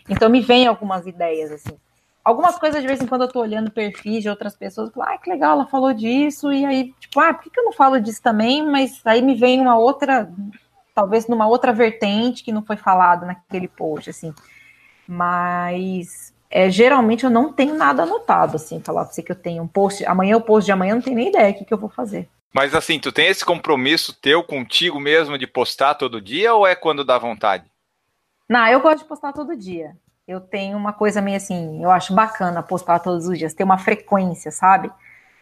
Então, me vem algumas ideias, assim. Algumas coisas, de vez em quando, eu tô olhando perfis de outras pessoas, eu falo, ah, que legal, ela falou disso, e aí, tipo, ah, por que, que eu não falo disso também? Mas aí me vem uma outra, talvez numa outra vertente que não foi falado naquele post, assim. Mas é, geralmente eu não tenho nada anotado, assim, falar pra você que eu tenho um post, amanhã o post de amanhã não tem nem ideia do que, que eu vou fazer. Mas assim, tu tem esse compromisso teu contigo mesmo de postar todo dia ou é quando dá vontade? Não, eu gosto de postar todo dia. Eu tenho uma coisa meio assim, eu acho bacana postar todos os dias, ter uma frequência, sabe?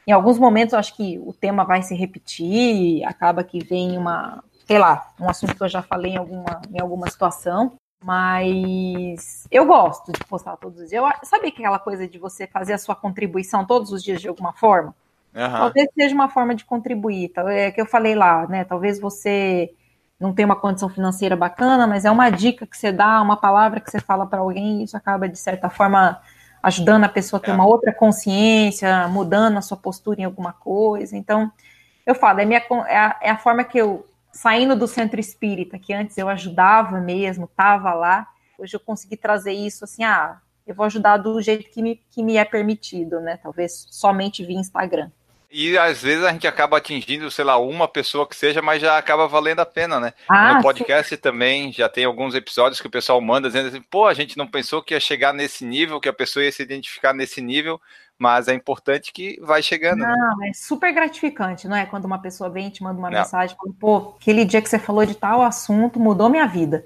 Em alguns momentos eu acho que o tema vai se repetir, acaba que vem uma, sei lá, um assunto que eu já falei em alguma, em alguma situação, mas eu gosto de postar todos os dias. Eu, sabe aquela coisa de você fazer a sua contribuição todos os dias de alguma forma? Uhum. Talvez seja uma forma de contribuir. É que eu falei lá, né? Talvez você não tenha uma condição financeira bacana, mas é uma dica que você dá, uma palavra que você fala para alguém, e isso acaba, de certa forma, ajudando a pessoa a ter é. uma outra consciência, mudando a sua postura em alguma coisa. Então, eu falo, é, minha, é, a, é a forma que eu, saindo do centro espírita, que antes eu ajudava mesmo, estava lá, hoje eu consegui trazer isso assim, ah, eu vou ajudar do jeito que me, que me é permitido, né? Talvez somente via Instagram. E às vezes a gente acaba atingindo, sei lá, uma pessoa que seja, mas já acaba valendo a pena, né? Ah, no podcast sim. também já tem alguns episódios que o pessoal manda dizendo assim, pô, a gente não pensou que ia chegar nesse nível, que a pessoa ia se identificar nesse nível, mas é importante que vai chegando. Né? Não, né? é super gratificante, não é? Quando uma pessoa vem e te manda uma não. mensagem, fala, pô, aquele dia que você falou de tal assunto mudou minha vida.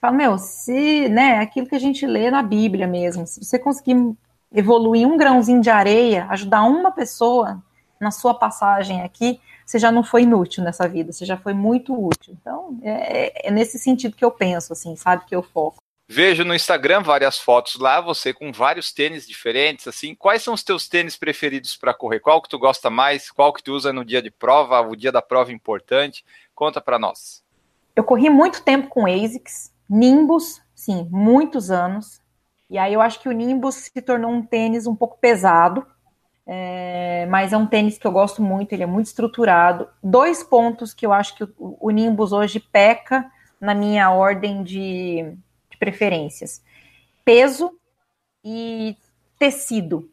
Fala, meu, se, né, aquilo que a gente lê na Bíblia mesmo, se você conseguir evoluir um grãozinho de areia, ajudar uma pessoa, na sua passagem aqui, você já não foi inútil nessa vida, você já foi muito útil. Então, é, é nesse sentido que eu penso, assim, sabe, que eu foco. Vejo no Instagram várias fotos lá, você com vários tênis diferentes, assim. Quais são os teus tênis preferidos para correr? Qual que tu gosta mais? Qual que tu usa no dia de prova, o dia da prova importante? Conta para nós. Eu corri muito tempo com ASICS, Nimbus, sim, muitos anos. E aí eu acho que o Nimbus se tornou um tênis um pouco pesado, é, mas é um tênis que eu gosto muito, ele é muito estruturado. Dois pontos que eu acho que o, o Nimbus hoje peca na minha ordem de, de preferências: peso e tecido.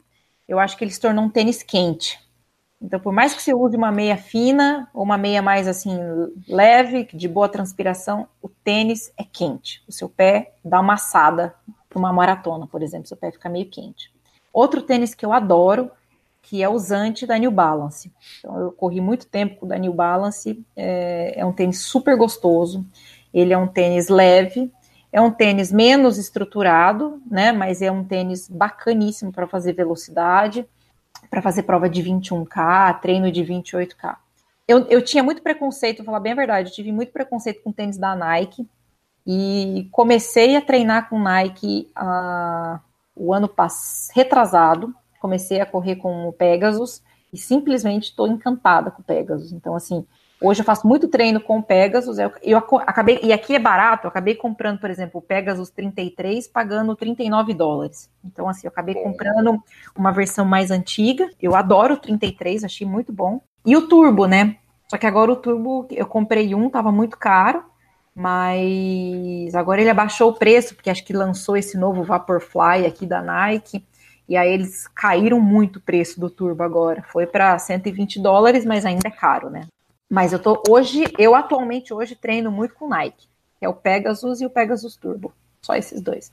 Eu acho que ele se tornou um tênis quente. Então, por mais que você use uma meia fina ou uma meia mais assim leve, de boa transpiração, o tênis é quente. O seu pé dá uma assada para uma maratona, por exemplo, seu pé fica meio quente. Outro tênis que eu adoro que é usante da New Balance. Então, eu corri muito tempo com o da New Balance, é, é um tênis super gostoso, ele é um tênis leve, é um tênis menos estruturado, né, mas é um tênis bacaníssimo para fazer velocidade, para fazer prova de 21K, treino de 28K. Eu, eu tinha muito preconceito, vou falar bem a verdade, eu tive muito preconceito com tênis da Nike, e comecei a treinar com Nike uh, o ano passado, retrasado, comecei a correr com o Pegasus e simplesmente estou encantada com o Pegasus. Então, assim, hoje eu faço muito treino com o Pegasus. Eu, eu acabei, e aqui é barato, eu acabei comprando, por exemplo, o Pegasus 33, pagando 39 dólares. Então, assim, eu acabei comprando uma versão mais antiga. Eu adoro o 33, achei muito bom. E o Turbo, né? Só que agora o Turbo, eu comprei um, tava muito caro, mas agora ele abaixou o preço, porque acho que lançou esse novo Vaporfly aqui da Nike. E aí eles caíram muito o preço do turbo agora. Foi para 120 dólares, mas ainda é caro, né? Mas eu tô hoje, eu atualmente hoje treino muito com Nike, que é o Pegasus e o Pegasus Turbo. Só esses dois.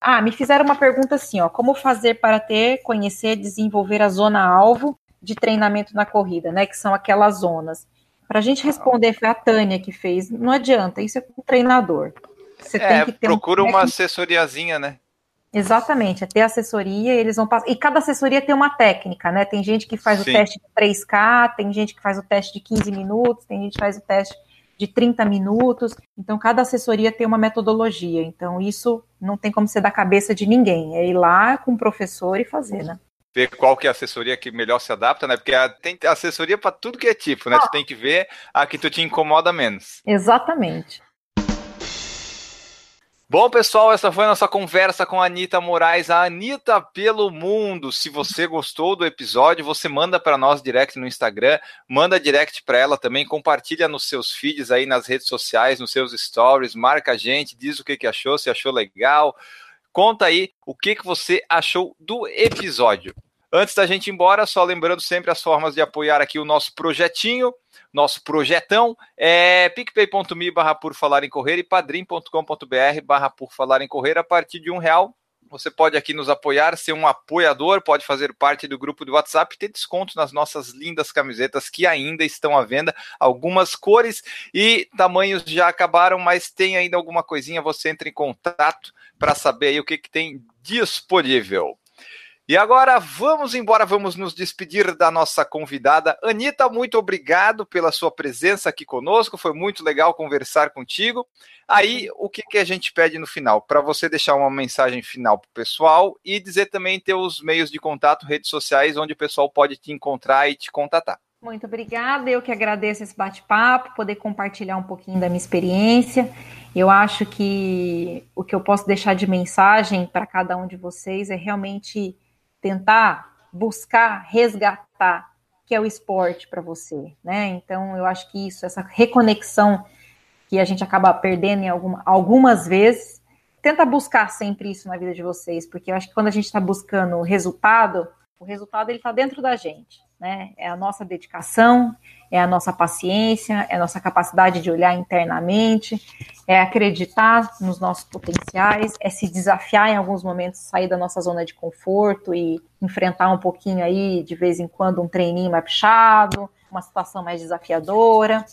Ah, me fizeram uma pergunta assim, ó, como fazer para ter, conhecer, desenvolver a zona alvo de treinamento na corrida, né, que são aquelas zonas. Para a gente responder, foi a Tânia que fez. Não adianta, isso é com o treinador. Você é, tem que ter procura um uma assessoriazinha, né? Exatamente, é ter assessoria, eles vão passar. E cada assessoria tem uma técnica, né? Tem gente que faz Sim. o teste de 3K, tem gente que faz o teste de 15 minutos, tem gente que faz o teste de 30 minutos. Então, cada assessoria tem uma metodologia. Então, isso não tem como ser da cabeça de ninguém. É ir lá com o professor e fazer, né? Ver qual que é a assessoria que melhor se adapta, né? Porque tem assessoria para tudo que é tipo, né? Ah. Tu tem que ver a que tu te incomoda menos. Exatamente. Bom, pessoal, essa foi a nossa conversa com a Anitta Moraes, a Anitta pelo mundo. Se você gostou do episódio, você manda para nós direct no Instagram, manda direct para ela também, compartilha nos seus feeds aí nas redes sociais, nos seus stories, marca a gente, diz o que, que achou, se achou legal. Conta aí o que, que você achou do episódio. Antes da gente ir embora, só lembrando sempre as formas de apoiar aqui o nosso projetinho nosso projetão é picpay.me barra por falar em correr e padrim.com.br barra por falar em correr a partir de um real Você pode aqui nos apoiar, ser um apoiador, pode fazer parte do grupo do WhatsApp, ter desconto nas nossas lindas camisetas que ainda estão à venda. Algumas cores e tamanhos já acabaram, mas tem ainda alguma coisinha. Você entra em contato para saber aí o que, que tem disponível. E agora vamos embora, vamos nos despedir da nossa convidada. Anitta, muito obrigado pela sua presença aqui conosco, foi muito legal conversar contigo. Aí, o que, que a gente pede no final? Para você deixar uma mensagem final para o pessoal e dizer também teus meios de contato, redes sociais, onde o pessoal pode te encontrar e te contatar. Muito obrigada, eu que agradeço esse bate-papo, poder compartilhar um pouquinho da minha experiência. Eu acho que o que eu posso deixar de mensagem para cada um de vocês é realmente tentar buscar resgatar que é o esporte para você, né? Então eu acho que isso, essa reconexão que a gente acaba perdendo em alguma, algumas vezes, tenta buscar sempre isso na vida de vocês, porque eu acho que quando a gente está buscando o resultado, o resultado ele está dentro da gente né? É a nossa dedicação, é a nossa paciência, é a nossa capacidade de olhar internamente, é acreditar nos nossos potenciais, é se desafiar em alguns momentos, sair da nossa zona de conforto e enfrentar um pouquinho aí, de vez em quando, um treininho mais puxado, uma situação mais desafiadora.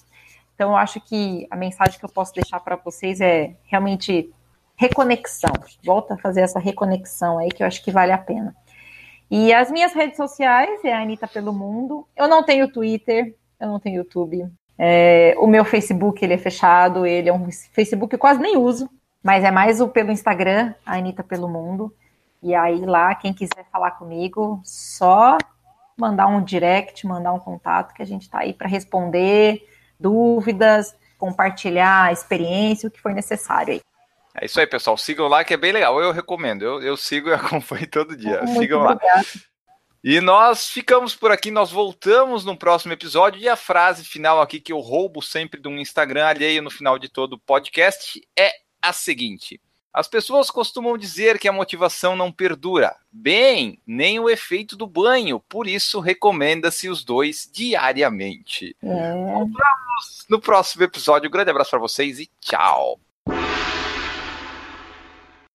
Então, eu acho que a mensagem que eu posso deixar para vocês é realmente reconexão. Volta a fazer essa reconexão aí, que eu acho que vale a pena. E as minhas redes sociais é a Anitta Pelo Mundo. Eu não tenho Twitter, eu não tenho YouTube. É, o meu Facebook ele é fechado, ele é um Facebook que eu quase nem uso, mas é mais o pelo Instagram, a Anitta Pelo Mundo. E aí lá, quem quiser falar comigo, só mandar um direct, mandar um contato, que a gente está aí para responder dúvidas, compartilhar experiência, o que for necessário aí. É isso aí, pessoal. Sigam lá que é bem legal. Eu recomendo. Eu, eu sigo e acompanho todo dia. Muito Sigam lá. E nós ficamos por aqui, nós voltamos no próximo episódio. E a frase final aqui que eu roubo sempre de um Instagram alheio no final de todo o podcast é a seguinte: As pessoas costumam dizer que a motivação não perdura. Bem, nem o efeito do banho, por isso recomenda-se os dois diariamente. É. Voltamos no próximo episódio. Um grande abraço para vocês e tchau.